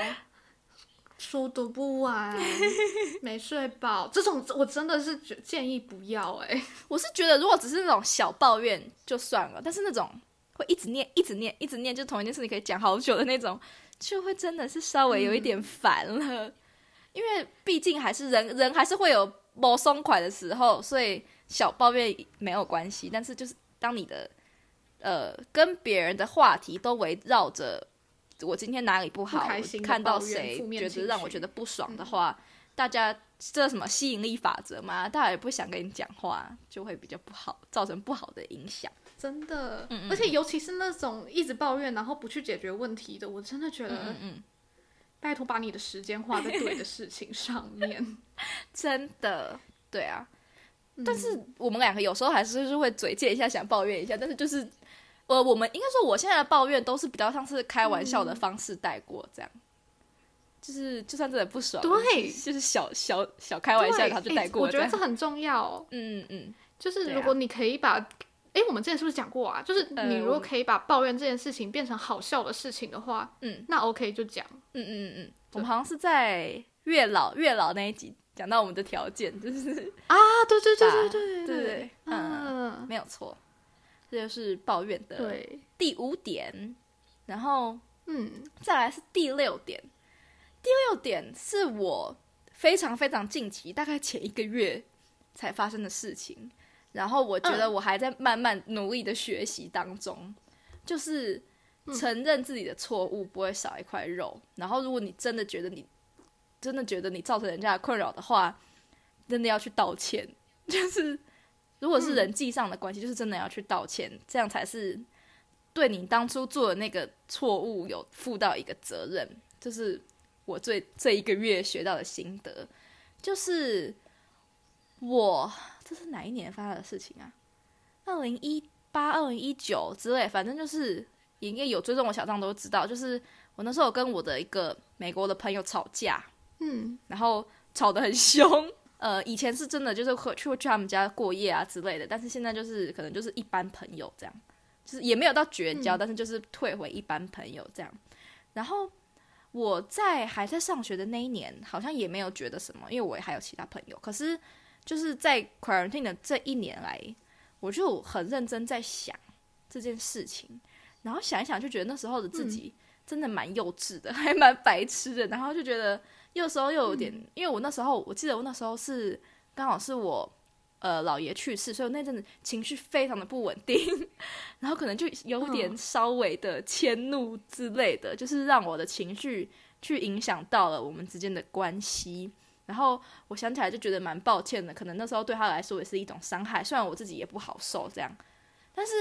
书读不完，没睡饱，这种我真的是觉建议不要哎、我是觉得，如果只是那种小抱怨就算了，但是那种会一直念、一直念、一直念，就同一件事你可以讲好久的那种，就会真的是稍微有一点烦了。因为毕竟还是人，人还是会有某松快的时候，所以小抱怨没有关系。但是就是当你的呃跟别人的话题都围绕着我今天哪里不好，看到谁觉得让我觉得不爽的话，大家这什么吸引力法则嘛，大家也不想跟你讲话，就会比较不好，造成不好的影响。真的，嗯嗯而且尤其是那种一直抱怨然后不去解决问题的，我真的觉得，嗯嗯，拜托把你的时间花在对的事情上面。真的，对啊。嗯。但是我们两个有时候还是就是会嘴贱一下，想抱怨一下，但是就是，呃，我们应该说我现在的抱怨都是比较像是开玩笑的方式带过，这样。就是就算真的不爽，对。就是小小小开玩笑，对然后就带过。我觉得这很重要，嗯嗯嗯，就是如果你可以把，哎、我们之前是不是讲过啊？就是呃你如果可以把抱怨这件事情变成好笑的事情的话，嗯，那 OK 就讲。嗯嗯嗯嗯，我们好像是在月老月老那一集讲到我们的条件，就是啊，对对对把对对对嗯，没有错，这就是抱怨的，第五点，然后嗯再来是第六点。第六点是我非常非常近期，大概前一个月才发生的事情。然后我觉得嗯我还在慢慢努力的学习当中，就是承认自己的错误不会少一块肉。然后如果你真的觉得你真的觉得你造成人家的困扰的话，真的要去道歉。就是如果是人际上的关系，就是真的要去道歉，这样才是对你当初做的那个错误有负到一个责任。就是我最这一个月学到的心得，就是我这是哪一年发生的事情啊？二零一八、二零一九之类，反正就是应该有追踪我小账都知道，就是我那时候跟我的一个美国的朋友吵架，嗯然后吵得很凶。呃，以前是真的就是会去去他们家过夜啊之类的，但是现在就是可能就是一般朋友这样，就是也没有到绝交，但是就是退回一般朋友这样。然后我在还在上学的那一年，好像也没有觉得什么，因为我还有其他朋友。可是就是在 quarantine 的这一年来，我就很认真在想这件事情，然后想一想，就觉得那时候的自己真的蛮幼稚的，还蛮白痴的，然后就觉得。有时候又有点，因为我那时候我记得我那时候是刚好是我呃姥爷去世，所以我那阵子情绪非常的不稳定，然后可能就有点稍微的迁怒之类的，就是让我的情绪去影响到了我们之间的关系。然后我想起来就觉得蛮抱歉的，可能那时候对他来说也是一种伤害，虽然我自己也不好受这样，但是。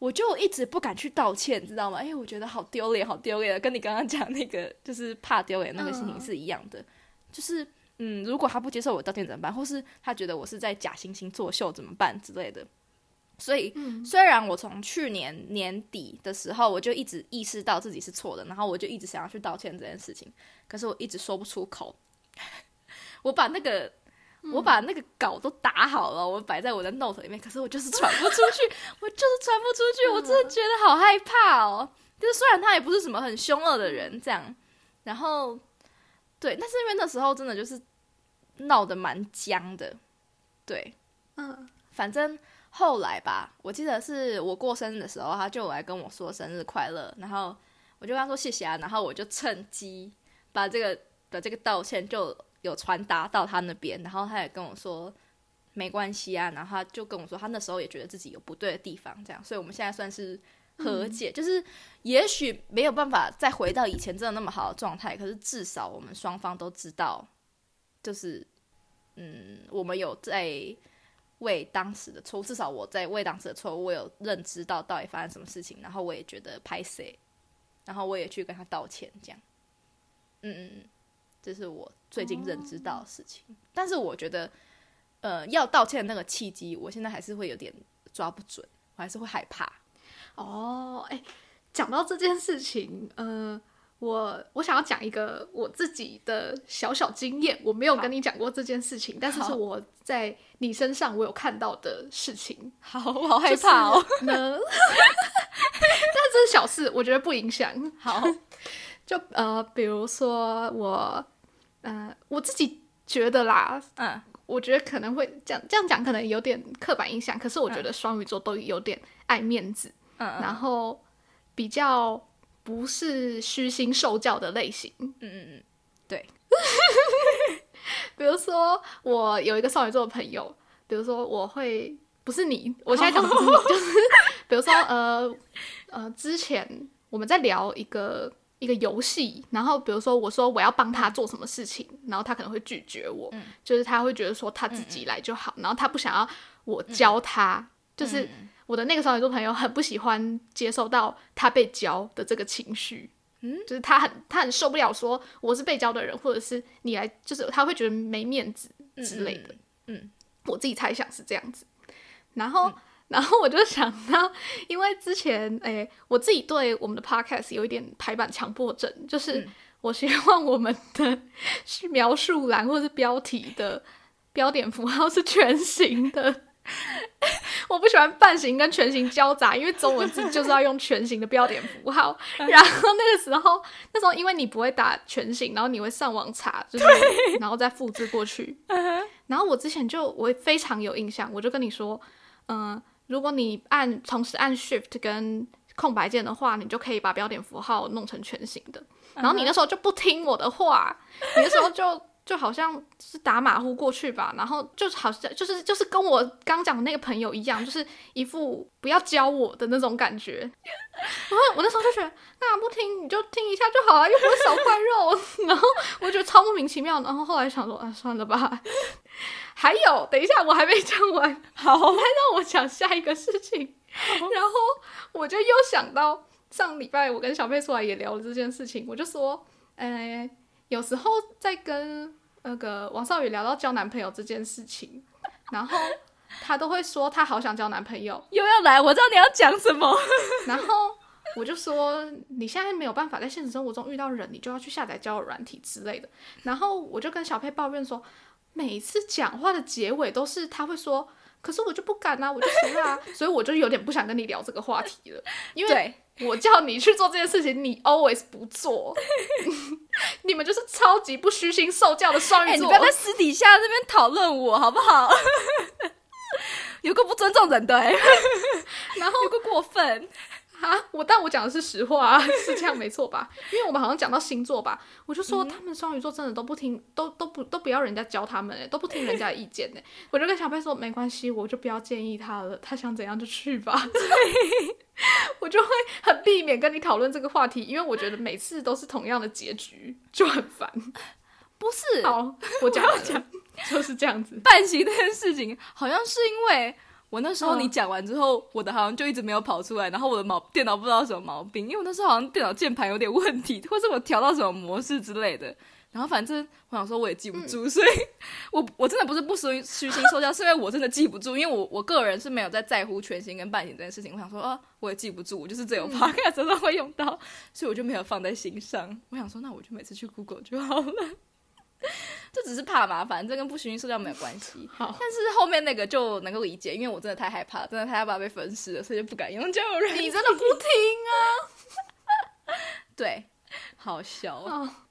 我就一直不敢去道歉，知道吗？因为我觉得好丢脸，好丢脸，跟你刚刚讲那个就是怕丢脸那个心情是一样的。就是嗯，如果他不接受我道歉怎么办？或是他觉得我是在假惺惺作秀怎么办之类的？所以虽然我从去年年底的时候我就一直意识到自己是错的，然后我就一直想要去道歉这件事情，可是我一直说不出口。我把那个。我把那个稿都打好了，我摆在我的 note 里面，可是我就是传不出去，我就是传不出去，我真的觉得好害怕哦。就是虽然他也不是什么很凶恶的人，这样，然后对，但是因为那时候真的就是闹得蛮僵的，对，嗯，反正后来吧，我记得是我过生日的时候，他就来跟我说生日快乐，然后我就跟他说谢谢啊，然后我就趁机把这个把这个道歉就。有传达到他那边，然后他也跟我说没关系啊，然后他就跟我说他那时候也觉得自己有不对的地方，这样，所以我们现在算是和解，就是也许没有办法再回到以前真的那么好的状态，可是至少我们双方都知道，就是嗯，我们有在为当时的错误，至少我在为当时的错误，我有认知到到底发生什么事情，然后我也觉得拍谁，然后我也去跟他道歉，这样，嗯嗯嗯。这是我最近认知到的事情，但是我觉得，呃，要道歉的那个契机，我现在还是会有点抓不准，我还是会害怕。哦，哎，讲到这件事情，呃，我我想要讲一个我自己的小小经验，我没有跟你讲过这件事情，但是是我在你身上我有看到的事情。好，我好害怕哦。呢，但这是小事，我觉得不影响。好。就呃，比如说我，呃，我自己觉得啦，嗯，我觉得可能会这样这样讲，可能有点刻板印象。可是我觉得双鱼座都有点爱面子，嗯，然后比较不是虚心受教的类型，嗯嗯嗯，对。比如说我有一个双鱼座的朋友，比如说我会不是你，我现在讲的不是你，就是 比如说呃呃，之前我们在聊一个。一个游戏，然后比如说我说我要帮他做什么事情，然后他可能会拒绝我，就是他会觉得说他自己来就好，然后他不想要我教他，就是我的那个双鱼座朋友很不喜欢接受到他被教的这个情绪，嗯，就是他很他很受不了说我是被教的人，或者是你来，就是他会觉得没面子之类的，嗯，我自己猜想是这样子，然后。然后我就想到，因为之前诶，我自己对我们的 podcast 有一点排版强迫症，就是我希望我们的是描述栏或是标题的标点符号是全形的。我不喜欢半形跟全形交杂，因为中文字就是要用全形的标点符号。然后那个时候，那时候因为你不会打全形，然后你会上网查，就是然后再复制过去。然后我之前就我非常有印象，我就跟你说，嗯。如果你按同时按 Shift 跟空白键的话，你就可以把标点符号弄成全形的。然后你那时候就不听我的话，你那时候就就好像是打马虎过去吧。然后就好像就是就是跟我刚讲的那个朋友一样，就是一副不要教我的那种感觉。然后我那时候就觉得，那不听你就听一下就好了，又不会少块肉。然后我觉得超莫名其妙。然后后来想说，啊，算了吧。还有，等一下，我还没讲完，好，让我讲下一个事情。然后我就又想到上礼拜我跟小贝出来也聊了这件事情，我就说，呃，有时候在跟那个王少宇聊到交男朋友这件事情，然后他都会说他好想交男朋友，又要来，我知道你要讲什么。然后我就说你现在没有办法在现实生活中遇到人，你就要去下载交友软体之类的。然后我就跟小佩抱怨说，每次讲话的结尾都是他会说。可是我就不敢啊，我就怂啊，所以我就有点不想跟你聊这个话题了，因为对，我叫你去做这件事情，你 always 不做，你们就是超级不虚心受教的双哎、鱼座。你不要在私底下这边讨论我好不好？有个不尊重人的、欸，然后有个过分。啊，我但我讲的是实话、啊，是这样没错吧？因为我们好像讲到星座吧，我就说他们双鱼座真的都不听，都都不都不要人家教他们、欸，都不听人家的意见呢、我就跟小贝说没关系，我就不要建议他了，他想怎样就去吧。我就会很避免跟你讨论这个话题，因为我觉得每次都是同样的结局，就很烦。不是，好，我讲完讲就是这样子。半形这件事情，好像是因为我那时候嗯你讲完之后，我的好像就一直没有跑出来，然后我的毛电脑不知道什么毛病，因为我那时候好像电脑键盘有点问题，或是我调到什么模式之类的。然后反正我想说我也记不住，所以我我真的不是不虚虚心受教，是因为我真的记不住，因为我我个人是没有在在乎全新跟半形这件事情。我想说啊，我也记不住，我就是只有 podcast 真的会用到，所以我就没有放在心上。我想说，那我就每次去 Google 就好了。这只是怕麻烦，这跟不虚心受教没有关系。好，但是后面那个就能够理解，因为我真的太害怕，真的太害怕被分尸了，所以就不敢用交友软件。你真的不听啊 对，好笑。啊！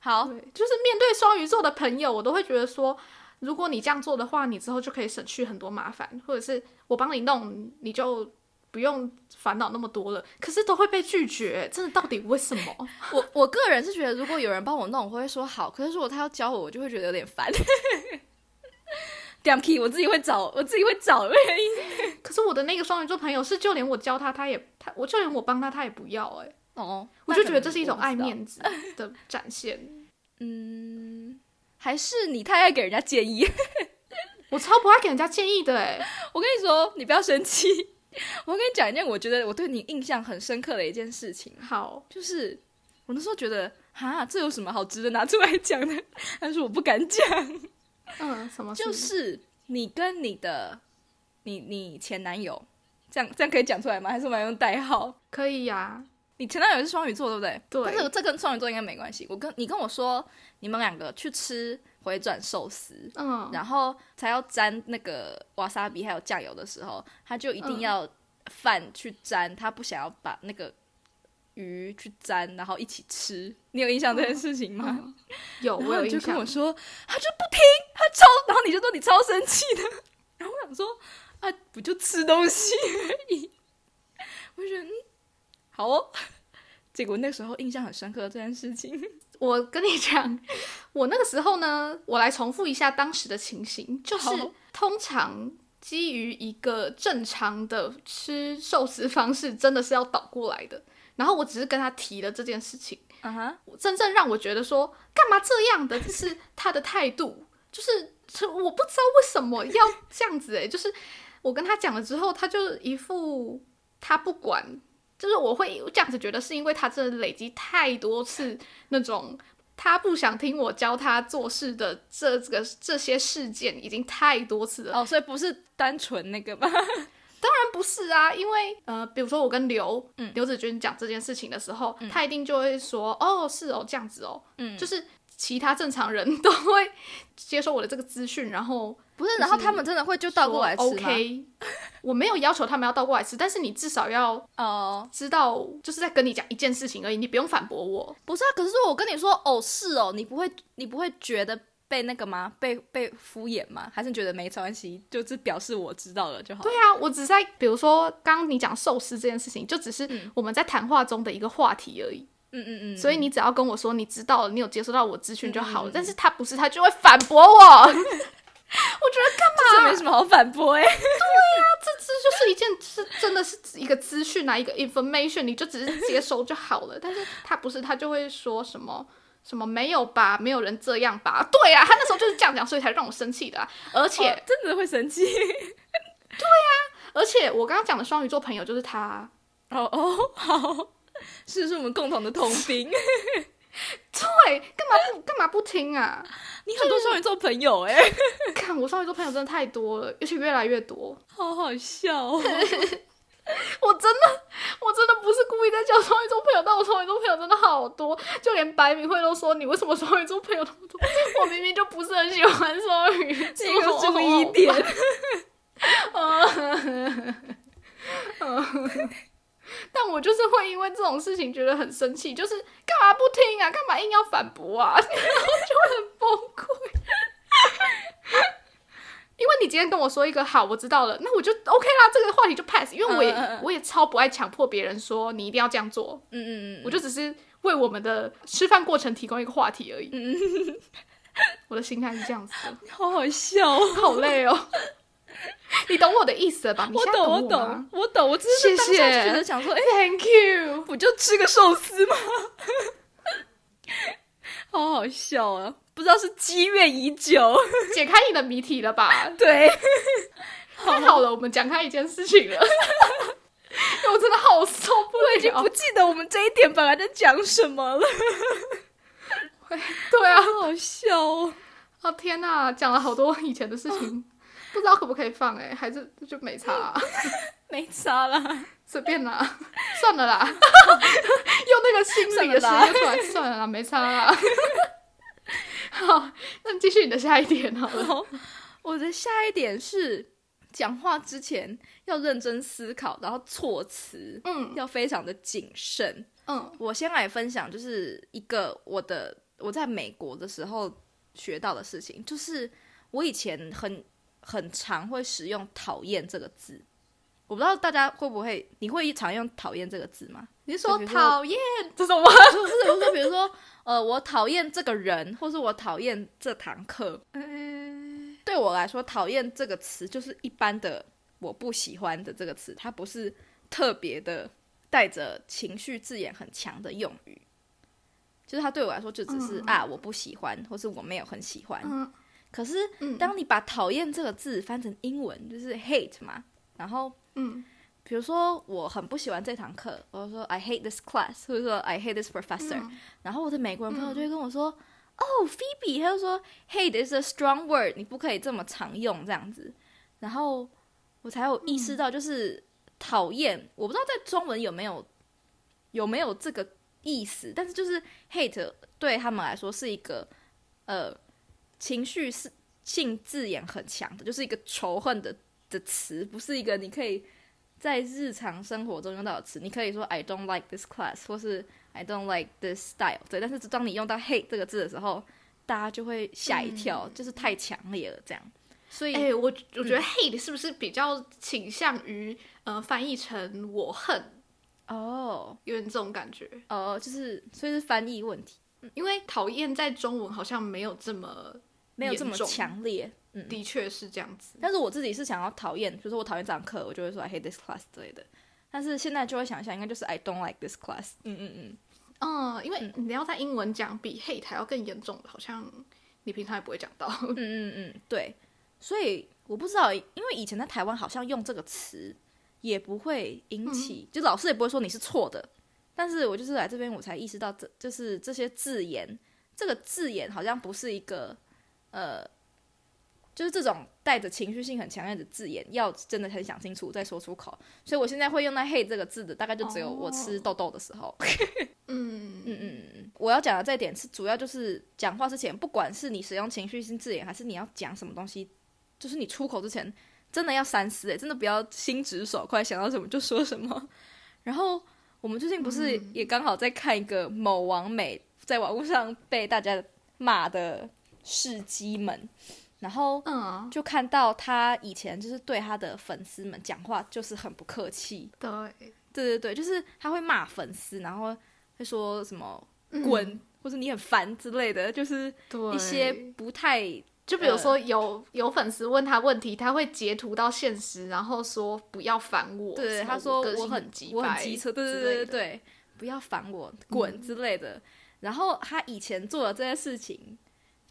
好，就是面对双鱼座的朋友，我都会觉得说，如果你这样做的话，你之后就可以省去很多麻烦，或者是我帮你弄，你就不用烦恼那么多了。可是都会被拒绝，真的到底为什么？我我个人是觉得，如果有人帮我弄，我会说好。可是如果他要教我，我就会觉得有点烦。damn key，我自己会找，我自己会找原因。可是我的那个双鱼座朋友是，就连我教他，他也他，我就连我帮他，他也不要、哎，哦，我就觉得这是一种爱面子的展现。嗯，还是你太爱给人家建议。我超不爱给人家建议的、哎，我跟你说，你不要生气。我跟你讲一件我觉得我对你印象很深刻的一件事情，好，就是我那时候觉得，哈，这有什么好值得拿出来讲的？但是我不敢讲。嗯，什么？就是你跟你的你你前男友，这样这样可以讲出来吗？还是我们要用代号？可以呀、你前男友是双鱼座，对不对？对但是这跟双鱼座应该没关系。我跟你跟我说，你们两个去吃回转寿司，嗯，然后才要沾那个瓦萨比还有酱油的时候，他就一定嗯要饭去沾，他不想要把那个鱼去沾，然后一起吃。你有印象这件事情吗？有，我有印象就跟我。说，他就不听，他超，然后你就说你超生气的，然后我想说，啊，不就吃东西而已，我就觉得嗯，好哦。结果那时候印象很深刻这件事情，我跟你讲，我那个时候呢，我来重复一下当时的情形，就是好通常基于一个正常的吃寿司方式，真的是要倒过来的。然后我只是跟他提了这件事情，啊哈，真正让我觉得说干嘛这样的，就是他的态度，就是这我不知道为什么要这样子诶、就是我跟他讲了之后，他就一副他不管，就是我会这样子觉得是因为他真的累积太多次那种。他不想听我教他做事的这这个这些事件已经太多次了，哦，所以不是单纯那个吧？当然不是啊，因为呃，比如说我跟刘嗯刘子君讲这件事情的时候，他一定就会说，哦，是哦，这样子哦，嗯就是其他正常人 都会接受我的这个资讯，然后不是，然后他们真的会就倒过来吃吗 OK，我没有要求他们要倒过来吃，但是你至少要哦，知道，就是在跟你讲一件事情而已，你不用反驳我。不是啊，可是我跟你说，哦，是哦，你不会，你不会觉得被那个吗？被被敷衍吗？还是觉得没关系，就是表示我知道了就好？对啊，我只是在比如说刚刚你讲寿司这件事情，就只是我们在谈话中的一个话题而已。嗯嗯嗯，所以你只要跟我说你知道了，你有接收到我资讯就好了。嗯嗯嗯但是他不是，他就会反驳我。我觉得干这嘛？没什么好反驳哎、这这就是一件是真的是一个资讯啊，一个 information，你就只是接收就好了。但是他不是，他就会说什么什么没有吧，没有人这样吧？对啊，他那时候就是这样讲，所以才让我生气的啊、而且、哦真的会生气。对呀而且我刚刚讲的双鱼座朋友就是他，哦哦，好，是是我们共同的通病。对，干嘛不干嘛不听啊？你很多双鱼座朋友哎、看我双鱼座朋友真的太多了，而且越来越多。好好笑哦。我真的，我真的不是故意在讲双鱼座朋友，但我双鱼座朋友真的好多，就连白明慧都说你为什么双鱼座朋友那么多？我明明就不是很喜欢双鱼座，这个注意一点。但我就是会因为这种事情觉得很生气，就是干嘛不听啊？干嘛硬要反驳啊？然后就会很崩溃。因为你今天跟我说一个好，我知道了，那我就 OK 啦，这个话题就 pass。因为我也、嗯嗯嗯我也超不爱强迫别人说你一定要这样做，嗯嗯嗯，我就只是为我们的吃饭过程提供一个话题而已。我的心态是这样子的，好好笑哦。好累哦。你懂我的意思了吧？我懂，我懂，我懂。我只是当下觉得想说，哎、Thank you。不就吃个寿司吗？好好笑啊！不知道是积怨已久。解开你的谜题了吧？对，太好了，我们讲开一件事情了。我真的好受不了我已经不。记得我们这一点本来在讲什么了。对啊，好好笑哦。哦天哪，讲了好多以前的事情，不知道可不可以放哎、还是就没差、啊，没差啦，随便啦，算了啦，用那个心理的时间出来，算了啦，没差啦。好，那你继续你的下一点好了。我的下一点是，讲话之前要认真思考，然后措辞嗯要非常的谨慎。嗯我先来分享，就是一个我的我在美国的时候学到的事情，就是我以前很很常会使用“讨厌”这个字。我不知道大家会不会，你会常用“讨厌”这个字吗？你是说讨厌这种吗？不是，不是说，比如说，呃，我讨厌这个人，或是我讨厌这堂课。嗯对我来说，讨厌这个词就是一般的我不喜欢的这个词，它不是特别的带着情绪字眼很强的用语。就是它对我来说就只是、啊我不喜欢，或是我没有很喜欢。嗯可是嗯当你把讨厌这个字翻成英文，就是 hate 嘛，然后嗯。比如说我很不喜欢这堂课，我就说 I hate this class，或者说 I hate this professor，、嗯。然后我的美国人朋友就会跟我说，哦，Phoebe，他就说 hate is a strong word，你不可以这么常用这样子，然后我才有意识到，就是讨厌，我不知道在中文有没有有没有这个意思，但是就是 hate 对他们来说是一个呃情绪是性字眼很强的，就是一个仇恨的的词，不是一个你可以在日常生活中用到的词。你可以说 I don't like this class，或是 I don't like this style，对。但是当你用到 hate 这个字的时候，大家就会吓一跳，就是太强烈了，这样。所以，哎、我我觉得 hate 是不是比较倾向于呃翻译成我恨，哦有点这种感觉。哦，就是所以是翻译问题，因为讨厌在中文好像没有这么没有这么强烈。嗯，的确是这样子。但是我自己是想要讨厌，比如说我讨厌这堂课，我就会说 I hate this class 之类的。但是现在就会想一想，应该就是 I don't like this class。嗯嗯嗯，嗯，因为你要在英文讲比 hate 还要更严重的，好像你平常也不会讲到。嗯嗯嗯，对，所以我不知道，因为以前在台湾好像用这个词也不会引起，就老师也不会说你是错的。但是我就是来这边，我才意识到这就是这些字眼，这个字眼好像不是一个呃，就是这种带着情绪性很强烈的字眼，要真的很想清楚再说出口。所以我现在会用到 “hey” 这个字的，大概就只有我吃豆豆的时候。嗯嗯嗯嗯，我要讲的这一点是主要就是讲话之前，不管是你使用情绪性字眼，还是你要讲什么东西，就是你出口之前真的要三思，哎，真的不要心直手快，想到什么就说什么。然后我们最近不是也刚好在看一个某王美在网络上被大家骂的事机们，然后嗯，就看到他以前就是对他的粉丝们讲话就是很不客气，对，对对对，就是他会骂粉丝，然后会说什么嗯。滚，或者你很烦之类的，就是一些不太就比如说有、有粉丝问他问题，他会截图到现实，然后说不要烦我。对，他说我很急，我很机车，对对对，不要烦我，滚之类的。然后他以前做的这些事情，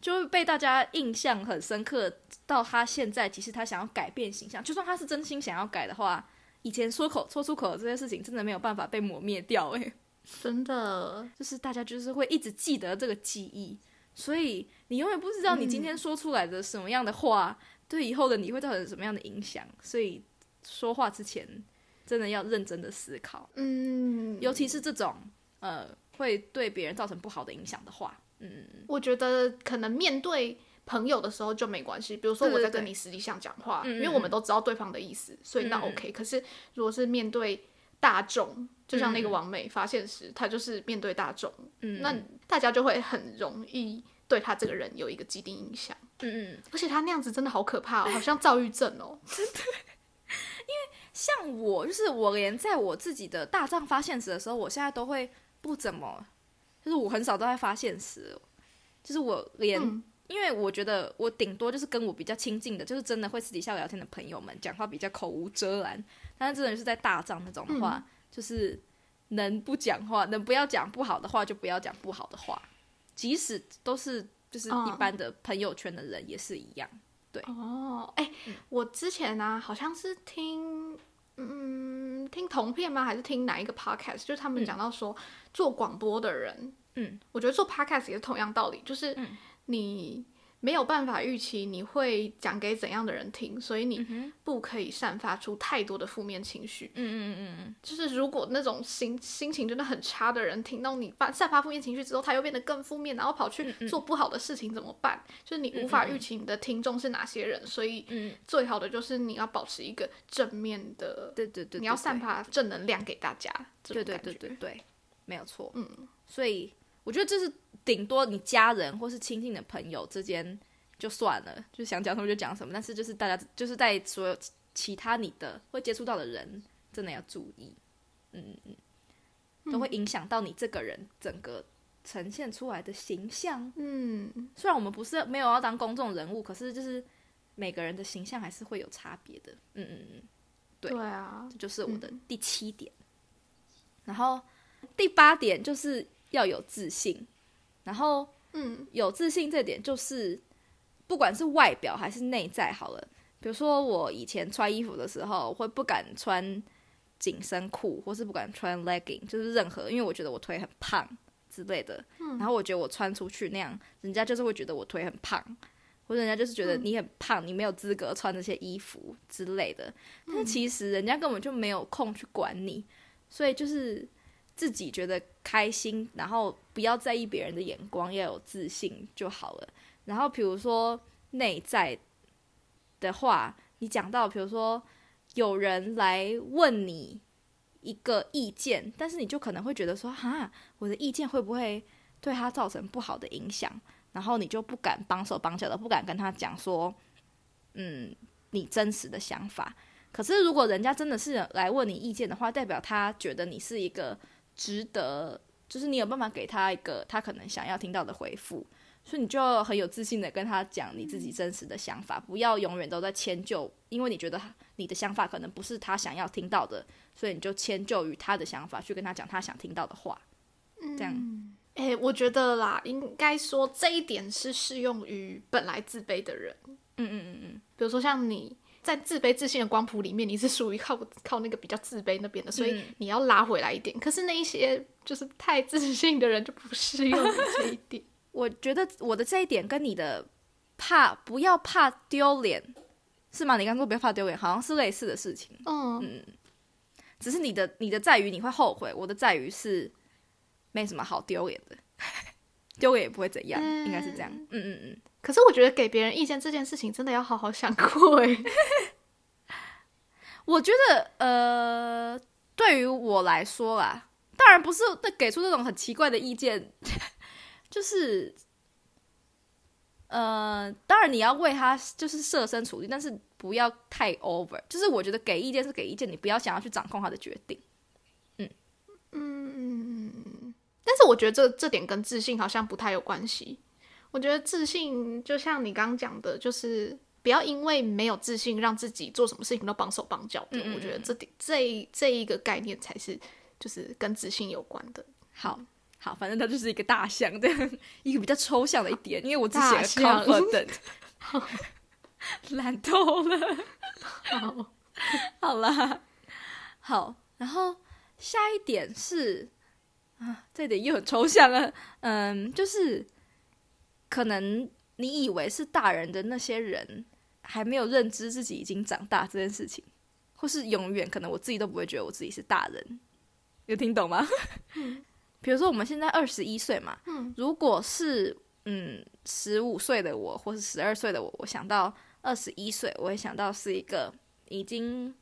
就会被大家印象很深刻。到他现在，其实他想要改变形象，就算他是真心想要改的话，以前说口说出口的这些事情，真的没有办法被抹灭掉。诶，真的，就是大家就是会一直记得这个记忆，所以你永远不知道你今天说出来的什么样的话，对以后的你会造成什么样的影响。所以说话之前，真的要认真的思考。嗯，尤其是这种呃会对别人造成不好的影响的话，嗯，我觉得可能面对朋友的时候就没关系，比如说我在跟你实际上讲话，因为我们都知道对方的意思，所以那 OK。可是如果是面对大众，就像那个王美发现时，他就是面对大众，嗯。那大家就会很容易对他这个人有一个既定印象，嗯嗯，而且他那样子真的好可怕哦，好像躁郁症哦。因为像我就是我连在我自己的大账发现时的时候，我现在都会不怎么，就是我很少都在发现时，就是我连。嗯。因为我觉得我顶多就是跟我比较亲近的，就是真的会私底下聊天的朋友们讲话比较口无遮拦，但是真的是在大仗那种的话，就是能不讲话，能不要讲不好的话就不要讲不好的话，即使都是就是一嗯般的朋友圈的人也是一样。对。哦，哎、我之前呢、好像是听，嗯，听同片吗？还是听哪一个 podcast？就是他们讲到说，做广播的人，嗯，我觉得做 podcast 也是同样道理，就是嗯你没有办法预期你会讲给怎样的人听，所以你不可以散发出太多的负面情绪。嗯嗯嗯嗯就是如果那种心心情真的很差的人，听到你发散发负面情绪之后，他又变得更负面，然后跑去做不好的事情，怎么办？就是你无法预期你的听众是哪些人，所以嗯，最好的就是你要保持一个正面的，对对对，你要散发正能量给大家。这对对对对对，没有错。嗯，所以我觉得这是顶多你家人或是亲近的朋友之间就算了，就想讲什么就讲什么。但是就是大家就是在所有其其他你的会接触到的人，真的要注意，嗯嗯嗯，都会影响到你这个人整个呈现出来的形象。嗯，虽然我们不是没有要当公众人物，可是就是每个人的形象还是会有差别的。嗯嗯嗯。对对啊，这就是我的第七点。然后第八点就是要有自信，然后嗯有自信这点就是不管是外表还是内在好了。比如说我以前穿衣服的时候会不敢穿紧身裤，或是不敢穿 legging，就是任何，因为我觉得我腿很胖之类的。然后我觉得我穿出去那样，人家就是会觉得我腿很胖，或者人家就是觉得你很胖，你没有资格穿这些衣服之类的。但其实人家根本就没有空去管你，所以就是自己觉得开心，然后不要在意别人的眼光，要有自信就好了。然后比如说内在的话，你讲到比如说有人来问你一个意见，但是你就可能会觉得说，哈，我的意见会不会对他造成不好的影响？然后你就不敢帮手帮脚的，不敢跟他讲说，嗯，你真实的想法。可是如果人家真的是来问你意见的话，代表他觉得你是一个值得，就是你有办法给他一个他可能想要听到的回复，所以你就很有自信的跟他讲你自己真实的想法，不要永远都在迁就，因为你觉得你的想法可能不是他想要听到的，所以你就迁就于他的想法去跟他讲他想听到的话，这样。哎、我觉得啦，应该说这一点是适用于本来自卑的人。嗯嗯嗯嗯，比如说像你在自卑自信的光谱里面，你是属于靠靠那个比较自卑那边的，所以嗯你要拉回来一点。可是那一些就是太自信的人就不适用你这一点。我觉得我的这一点跟你的怕不要怕丢脸是吗？你刚刚说不要怕丢脸，好像是类似的事情，嗯，只是你的你的在于你会后悔，我的在于是没什么好丢脸的，丢脸也不会怎样，应该是这样。嗯嗯嗯，可是我觉得给别人意见这件事情真的要好好想过哎。我觉得呃，对于我来说啦，当然不是那给出这种很奇怪的意见，就是呃，当然你要为他就是设身处地，但是不要太 over。就是我觉得给意见是给意见，你不要想要去掌控他的决定。嗯嗯，但是我觉得这这点跟自信好像不太有关系。我觉得自信就像你刚刚讲的，就是不要因为没有自信，让自己做什么事情都绑手绑脚的。嗯嗯嗯我觉得这点这这一个概念才是就是跟自信有关的。好，好，反正它就是一个大象，这样一个比较抽象的一点，因为我只写了 confident，懒 透了。好，好啦，好，然后下一点是啊，这点又很抽象了。嗯，就是可能你以为是大人的那些人，还没有认知自己已经长大这件事情，或是永远可能我自己都不会觉得我自己是大人。有听懂吗？比如说我们现在二十一岁嘛，嗯如果是嗯十五岁的我，或是十二岁的我，我想到二十一岁，我会想到是一个已经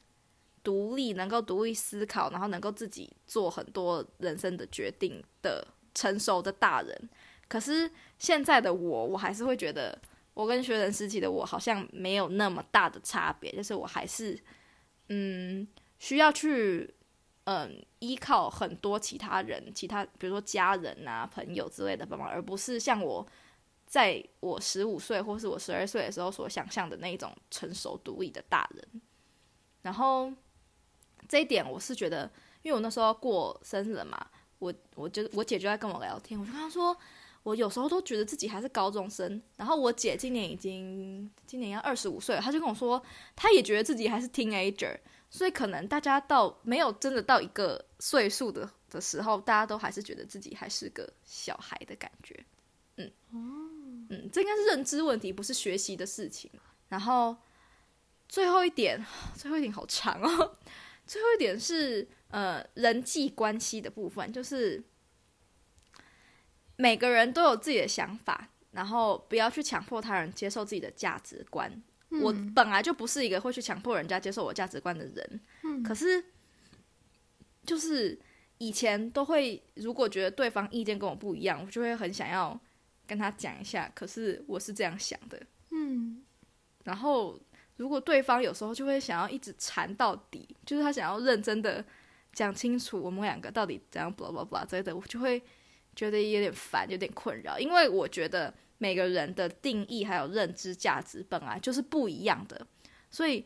独立、能够独立思考，然后能够自己做很多人生的决定的成熟的大人。可是现在的我，我还是会觉得，我跟学生时期的我好像没有那么大的差别，就是我还是嗯需要去嗯依靠很多其他人，其他比如说家人啊、朋友之类的帮忙，而不是像我在我十五岁或是我十二岁的时候所想象的那一种成熟独立的大人。然后这一点我是觉得，因为我那时候过生日了嘛，我我就我姐就在跟我聊天，我就跟她说，我有时候都觉得自己还是高中生。然后我姐今年已经今年要二十五岁了，她就跟我说，她也觉得自己还是 teenager。所以可能大家到没有真的到一个岁数的的时候，大家都还是觉得自己还是个小孩的感觉。嗯，嗯，这应该是认知问题，不是学习的事情。然后最后一点，最后一点好长哦。最后一点是呃人际关系的部分，就是每个人都有自己的想法，然后不要去强迫他人接受自己的价值观。我本来就不是一个会去强迫人家接受我价值观的人，嗯可是就是以前都会，如果觉得对方意见跟我不一样，我就会很想要跟他讲一下。可是我是这样想的，嗯然后如果对方有时候就会想要一直缠到底，就是他想要认真的讲清楚我们两个到底怎样，blah blah blah 之类的，我就会觉得有点烦，有点困扰，因为我觉得每个人的定义还有认知价值本来就是不一样的，所以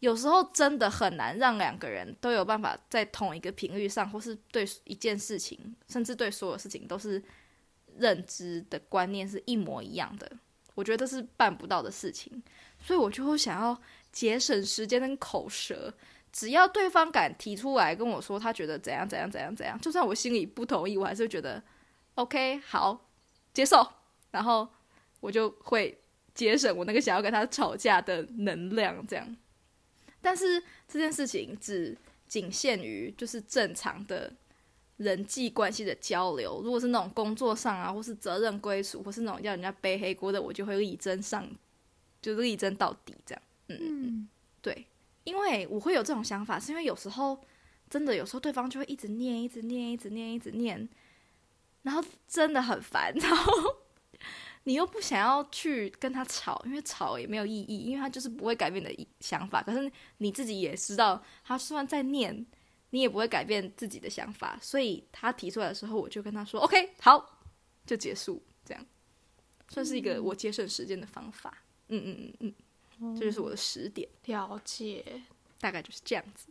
有时候真的很难让两个人都有办法在同一个频率上，或是对一件事情，甚至对所有事情都是认知的观念是一模一样的。我觉得是办不到的事情，所以我就会想要节省时间跟口舌。只要对方敢提出来跟我说他觉得怎样怎样怎样怎样，就算我心里不同意，我还是觉得 OK 好接受，然后我就会节省我那个想要跟他吵架的能量，这样。但是这件事情只仅限于就是正常的人际关系的交流。如果是那种工作上啊，或是责任归属，或是那种要人家背黑锅的，我就会力争上，就是力争到底这样。嗯对，因为我会有这种想法，是因为有时候真的有时候对方就会一直念，一直念，一直念，一直念，然后真的很烦，然后你又不想要去跟他吵，因为吵也没有意义，因为他就是不会改变你的想法。可是你自己也知道，他就算在念，你也不会改变自己的想法。所以他提出来的时候，我就跟他说：“OK，好，就结束。”这样算是一个我节省时间的方法。嗯嗯嗯嗯，这就是我的十点。了解。大概就是这样子。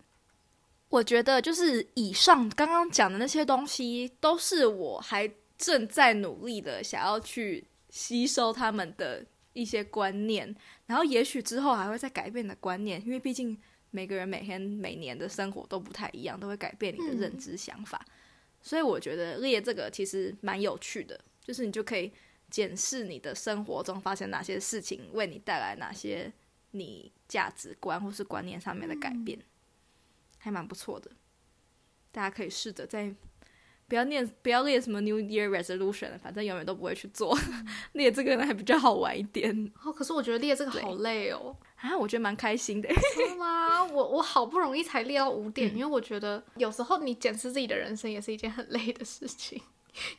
我觉得就是以上刚刚讲的那些东西，都是我还正在努力的想要去吸收他们的一些观念，然后也许之后还会再改变的观念，因为毕竟每个人每天每年的生活都不太一样，都会改变你的认知想法。所以我觉得列这个其实蛮有趣的，就是你就可以检视你的生活中发生哪些事情，为你带来哪些你价值观或是观念上面的改变，还蛮不错的。大家可以试着在不要念不要列什么 New Year Resolution，反正永远都不会去做，列这个呢还比较好玩一点哦，可是我觉得列这个好累哦。啊，我觉得蛮开心的。真的吗？我我好不容易才列到五点，嗯因为我觉得有时候你检视自己的人生也是一件很累的事情。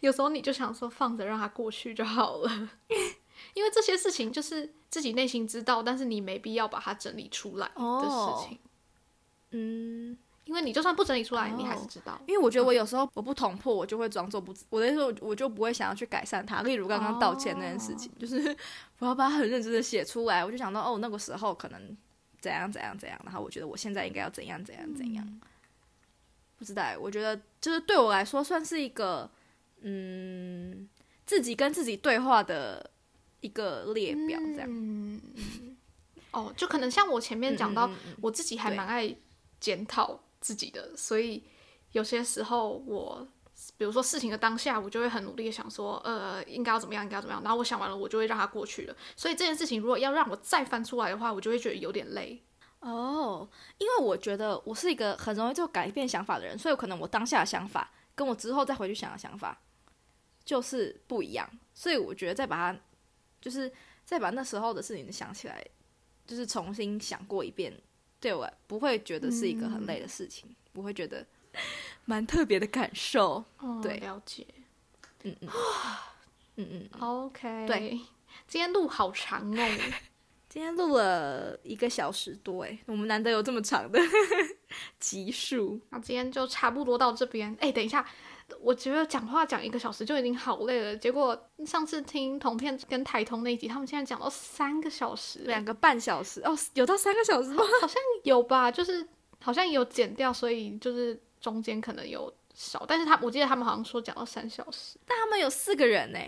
有时候你就想说放着让它过去就好了，因为这些事情就是自己内心知道，但是你没必要把它整理出来的哦事情。嗯，因为你就算不整理出来，哦你还是知道。因为我觉得我有时候我不捅破，我就会装作不知。我的意思，我就不会想要去改善它。例如刚刚道歉那件事情，就是 我要把它很认真的写出来。我就想到，哦，那个时候可能怎样怎样怎样，然后我觉得我现在应该要怎样怎样怎样。不知道欸，我觉得就是对我来说算是一个嗯，自己跟自己对话的一个列表，这样。嗯，哦，就可能像我前面讲到，嗯嗯嗯嗯我自己还对蛮爱检讨自己的，所以有些时候我，比如说事情的当下，我就会很努力的想说，呃，应该要怎么样，应该怎么样，然后我想完了，我就会让它过去了。所以这件事情如果要让我再翻出来的话，我就会觉得有点累。哦，因为我觉得我是一个很容易就改变想法的人，所以可能我当下的想法跟我之后再回去想的想法就是不一样，所以我觉得再把它，就是再把那时候的事情想起来，就是重新想过一遍，对我不会觉得是一个很累的事情，我会觉得蛮特别的感受。哦，对了解。嗯嗯嗯嗯，OK，对，今天录好长哦。今天录了一个小时多，诶，我们难得有这么长的 集数。那今天就差不多到这边。哎，等一下，我觉得讲话讲一个小时就已经好累了。结果上次听同片跟台通那一集，他们现在讲到三个小时，两个半小时哦，有到三个小时吗？好像有吧？就是好像有剪掉，所以就是中间可能有少。但是他我记得他们好像说讲到三小时。但他们有四个人呢。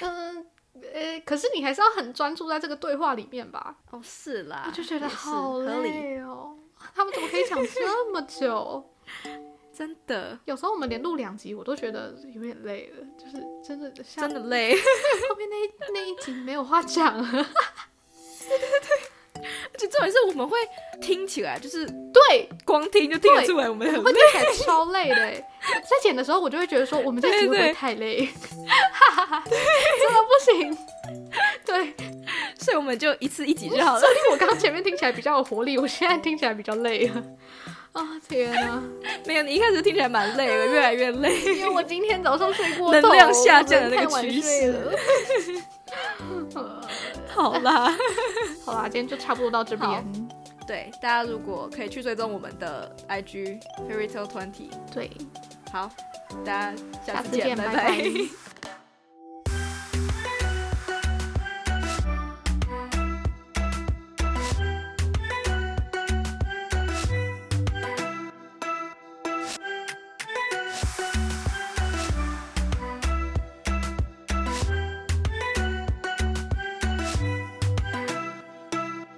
嗯。呃，可是你还是要很专注在这个对话里面吧？哦，是啦，我就觉得好，累哦。他们怎么可以讲这么久？真的有时候我们连录两集，我都觉得有点累了，就是真的真的累。后面那一那一集没有话讲了。对对对而且重点是我们会听起来，就是对，光听就听得出来我们很累。会听起来超累的欸。在剪的时候，我就会觉得说，我们这集会不会对对太累？哈哈哈，真的不行。对，所以我们就一次一集就好了所。以我刚刚前面听起来比较有活力，我现在听起来比较累了。啊天啊！没有，你一开始听起来蛮累的，越来越累。因为我今天早上睡过头，能量下降的那个趋势 好啦，好啦，今天就差不多到这好边。对大家如果可以去追踪我们的 IG Fairy Tale Twenty。对，好，大家下下次见，次见，拜拜拜